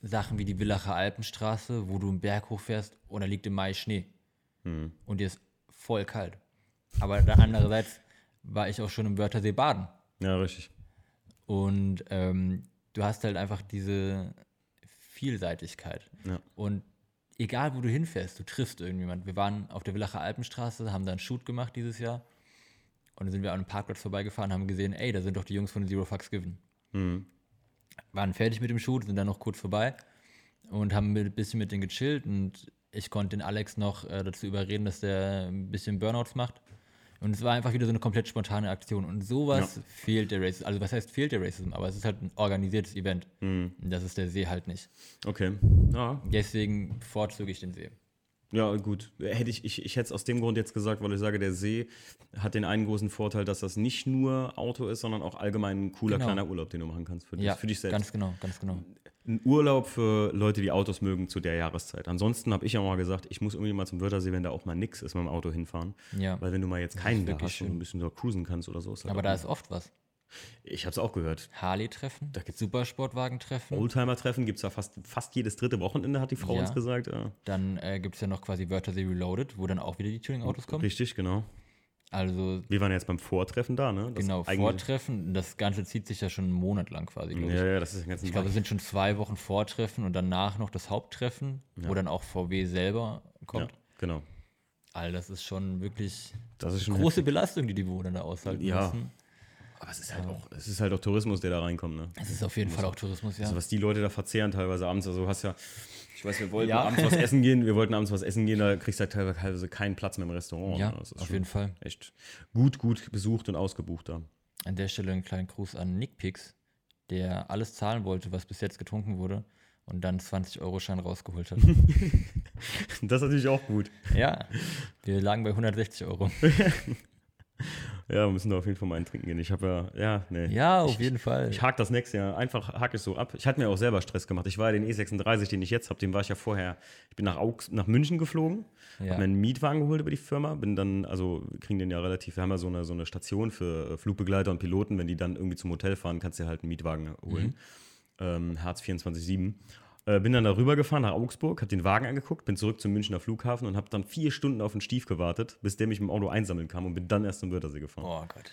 B: Sachen wie die Villacher Alpenstraße, wo du einen Berg hochfährst und da liegt im Mai Schnee.
A: Hm.
B: Und dir ist voll kalt. Aber dann andererseits war ich auch schon im Wörthersee baden.
A: Ja, richtig.
B: Und ähm, du hast halt einfach diese Vielseitigkeit.
A: Ja.
B: Und egal, wo du hinfährst, du triffst irgendjemand. Wir waren auf der Villacher Alpenstraße, haben da einen Shoot gemacht dieses Jahr. Und dann sind wir an einem Parkplatz vorbeigefahren, haben gesehen, ey, da sind doch die Jungs von Zero Fucks Given.
A: Hm.
B: Waren fertig mit dem Shoot, sind dann noch kurz vorbei und haben ein bisschen mit denen gechillt. Und ich konnte den Alex noch äh, dazu überreden, dass der ein bisschen Burnouts macht. Und es war einfach wieder so eine komplett spontane Aktion. Und sowas fehlt der Racism. Also was heißt fehlt der Racism? Aber es ist halt ein organisiertes Event.
A: Hm.
B: Und das ist der See halt nicht.
A: Okay. Ja,
B: Deswegen bevorzuge ich den See.
A: Ja, gut. Hätte ich, ich, ich hätte es aus dem Grund jetzt gesagt, weil ich sage, der See hat den einen großen Vorteil, dass das nicht nur Auto ist, sondern auch allgemein ein cooler
B: Genau.
A: kleiner Urlaub, den du machen kannst für dich,
B: Ja,
A: für dich selbst.
B: ganz genau, ganz genau.
A: Ein Urlaub für Leute, die Autos mögen zu der Jahreszeit. Ansonsten habe ich ja mal gesagt, ich muss irgendwie mal zum Wörthersee, wenn da auch mal nix ist, mit dem Auto hinfahren.
B: Ja.
A: Weil wenn du mal jetzt keinen (laughs)
B: wirklich
A: ein bisschen da cruisen kannst oder so. Halt
B: Aber da ist oft was.
A: Ich habe es auch gehört.
B: Harley-Treffen,
A: Da gibt's-
B: Supersportwagen-Treffen.
A: Oldtimer-Treffen gibt es ja fast, fast jedes dritte Wochenende, hat die Frau
B: Ja.
A: uns gesagt. Ja.
B: Dann äh, gibt es ja noch quasi Wörthersee Reloaded, wo dann auch wieder die Tuning-Autos kommen.
A: Richtig, genau.
B: Also
A: Wir waren jetzt beim Vortreffen da, ne? Das
B: genau, Vortreffen. Das Ganze zieht sich ja schon einen Monat lang quasi, ich.
A: Ja, ja, das ist ein ganzen
B: Ich glaube, es sind schon zwei Wochen Vortreffen und danach noch das Haupttreffen, wo dann auch VW selber
A: ja,
B: kommt.
A: genau.
B: All das ist schon wirklich
A: Das ist schon
B: große Belastung, die die Bewohner da aushalten
A: Ja.
B: müssen.
A: Aber es ist halt auch, es ist halt auch Tourismus, der da reinkommt, ne?
B: Es ist auf jeden Fall auch Tourismus, ja.
A: Also was die Leute da verzehren teilweise abends, also du hast ja, ich weiß, wir wollten
B: Ja.
A: abends was (laughs) essen gehen, wir wollten abends was essen gehen, da kriegst du halt teilweise- keinen Platz mehr im Restaurant.
B: ja,
A: ne? Das ist
B: auf jeden Fall.
A: Echt gut, gut besucht und ausgebucht da.
B: An der Stelle einen kleinen Gruß an Nick Pix, der alles zahlen wollte, was bis jetzt getrunken wurde und dann 20-Euro-Schein rausgeholt hat. (laughs)
A: Das ist natürlich auch gut.
B: ja, wir lagen bei 160 Euro. (laughs)
A: Ja, wir müssen da auf jeden Fall mal einen trinken gehen. Ich habe ja, ja, nee.
B: Ja, auf jeden Fall.
A: Ich hake das nächste Jahr, einfach hake ich so ab. Ich hatte mir auch selber Stress gemacht. Ich war ja den E36, den ich jetzt habe, den war ich ja vorher. Ich bin nach, Augs, nach München geflogen,
B: Ja.
A: habe mir einen Mietwagen geholt über die Firma, bin dann, also wir kriegen den ja relativ, wir haben ja so eine, so eine Station für äh, Flugbegleiter und Piloten, wenn die dann irgendwie zum Hotel fahren, kannst du dir halt einen Mietwagen holen. Ähm, Herz 24-7. Äh, bin dann darüber gefahren nach Augsburg, habe den Wagen angeguckt, bin zurück zum Münchner Flughafen und habe dann vier Stunden auf den Stief gewartet, bis der mich dem Auto einsammeln kam und bin dann erst zum Wörthersee gefahren.
B: Oh Gott.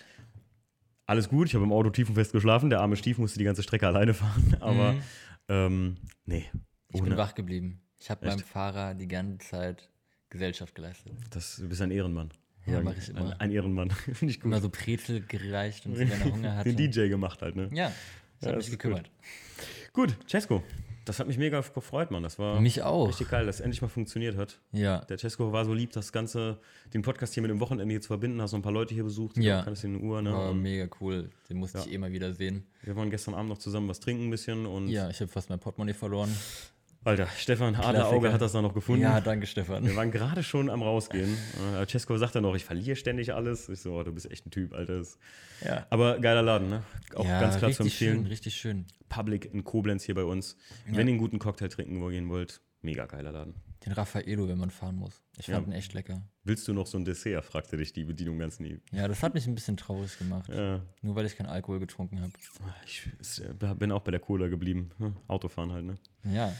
A: Alles gut, ich habe im Auto tiefenfest geschlafen. Der arme Stief musste die ganze Strecke alleine (laughs) fahren. Aber
B: Mhm.
A: ähm, nee,
B: Ich
A: ohne.
B: bin wach geblieben. Ich habe meinem Fahrer die ganze Zeit Gesellschaft geleistet.
A: Das, du bist ein Ehrenmann.
B: Ja,
A: Sagen-
B: mach ich immer.
A: Ein, ein Ehrenmann. (laughs) Finde ich gut.
B: Immer so Brezel gereicht und so, wenn er Hunger (laughs) hatte.
A: Den DJ gemacht halt, ne?
B: Ja, ich
A: Ja,
B: habe
A: das
B: mich gekümmert.
A: Gut, Cesco. Das hat mich mega gefreut, Mann. Das war
B: Mich auch.
A: richtig geil, dass es endlich mal funktioniert hat.
B: Ja,
A: Der Cesco war so lieb, das Ganze, den Podcast hier mit dem Wochenende hier zu verbinden. Hast noch ein paar Leute hier besucht.
B: Ja.
A: Kannst in Uhr, ne?
B: war
A: Und
B: mega cool. Den musste
A: Ja.
B: ich eh mal wieder sehen.
A: wir waren gestern Abend noch zusammen was trinken ein bisschen. Und
B: Ja, ich habe fast mein Portemonnaie verloren.
A: Alter, Stefan
B: Klassiker.
A: hat das da noch gefunden.
B: Ja, danke Stefan.
A: Wir waren gerade schon am Rausgehen. Äh, Cesco sagt dann noch, ich verliere ständig alles. Ich so, oh, du bist echt ein Typ, Alter.
B: Ja,
A: Aber geiler Laden, ne? Auch
B: ja
A: ganz klar zu
B: richtig
A: empfehlen.
B: schön, richtig schön.
A: Public in Koblenz hier bei uns. Wenn ihr einen guten Cocktail trinken gehen wollt, mega geiler Laden.
B: Den Raffaello, wenn man fahren muss. Ich
A: Ja.
B: fand ihn echt lecker.
A: Willst du noch so ein Dessert? fragte dich die Bedienung ganz nie.
B: Ja, das hat mich ein bisschen traurig gemacht.
A: Ja,
B: Nur weil ich keinen Alkohol getrunken habe.
A: ich ist, äh, bin auch bei der Cola geblieben. Hm, Autofahren halt, ne?
B: Ja.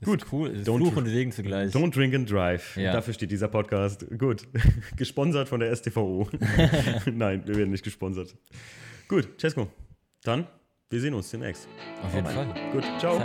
B: Ist
A: Gut.
B: cool. Ist
A: Don't
B: Fluch und Segen zugleich.
A: Don't drink and drive.
B: Ja.
A: Dafür steht dieser Podcast. Gut. (laughs) gesponsert von der STVO. (laughs) Nein, wir werden nicht gesponsert. Gut, Cesco. Dann, wir sehen uns demnächst.
B: Auf jeden Fall.
A: Gut, ciao.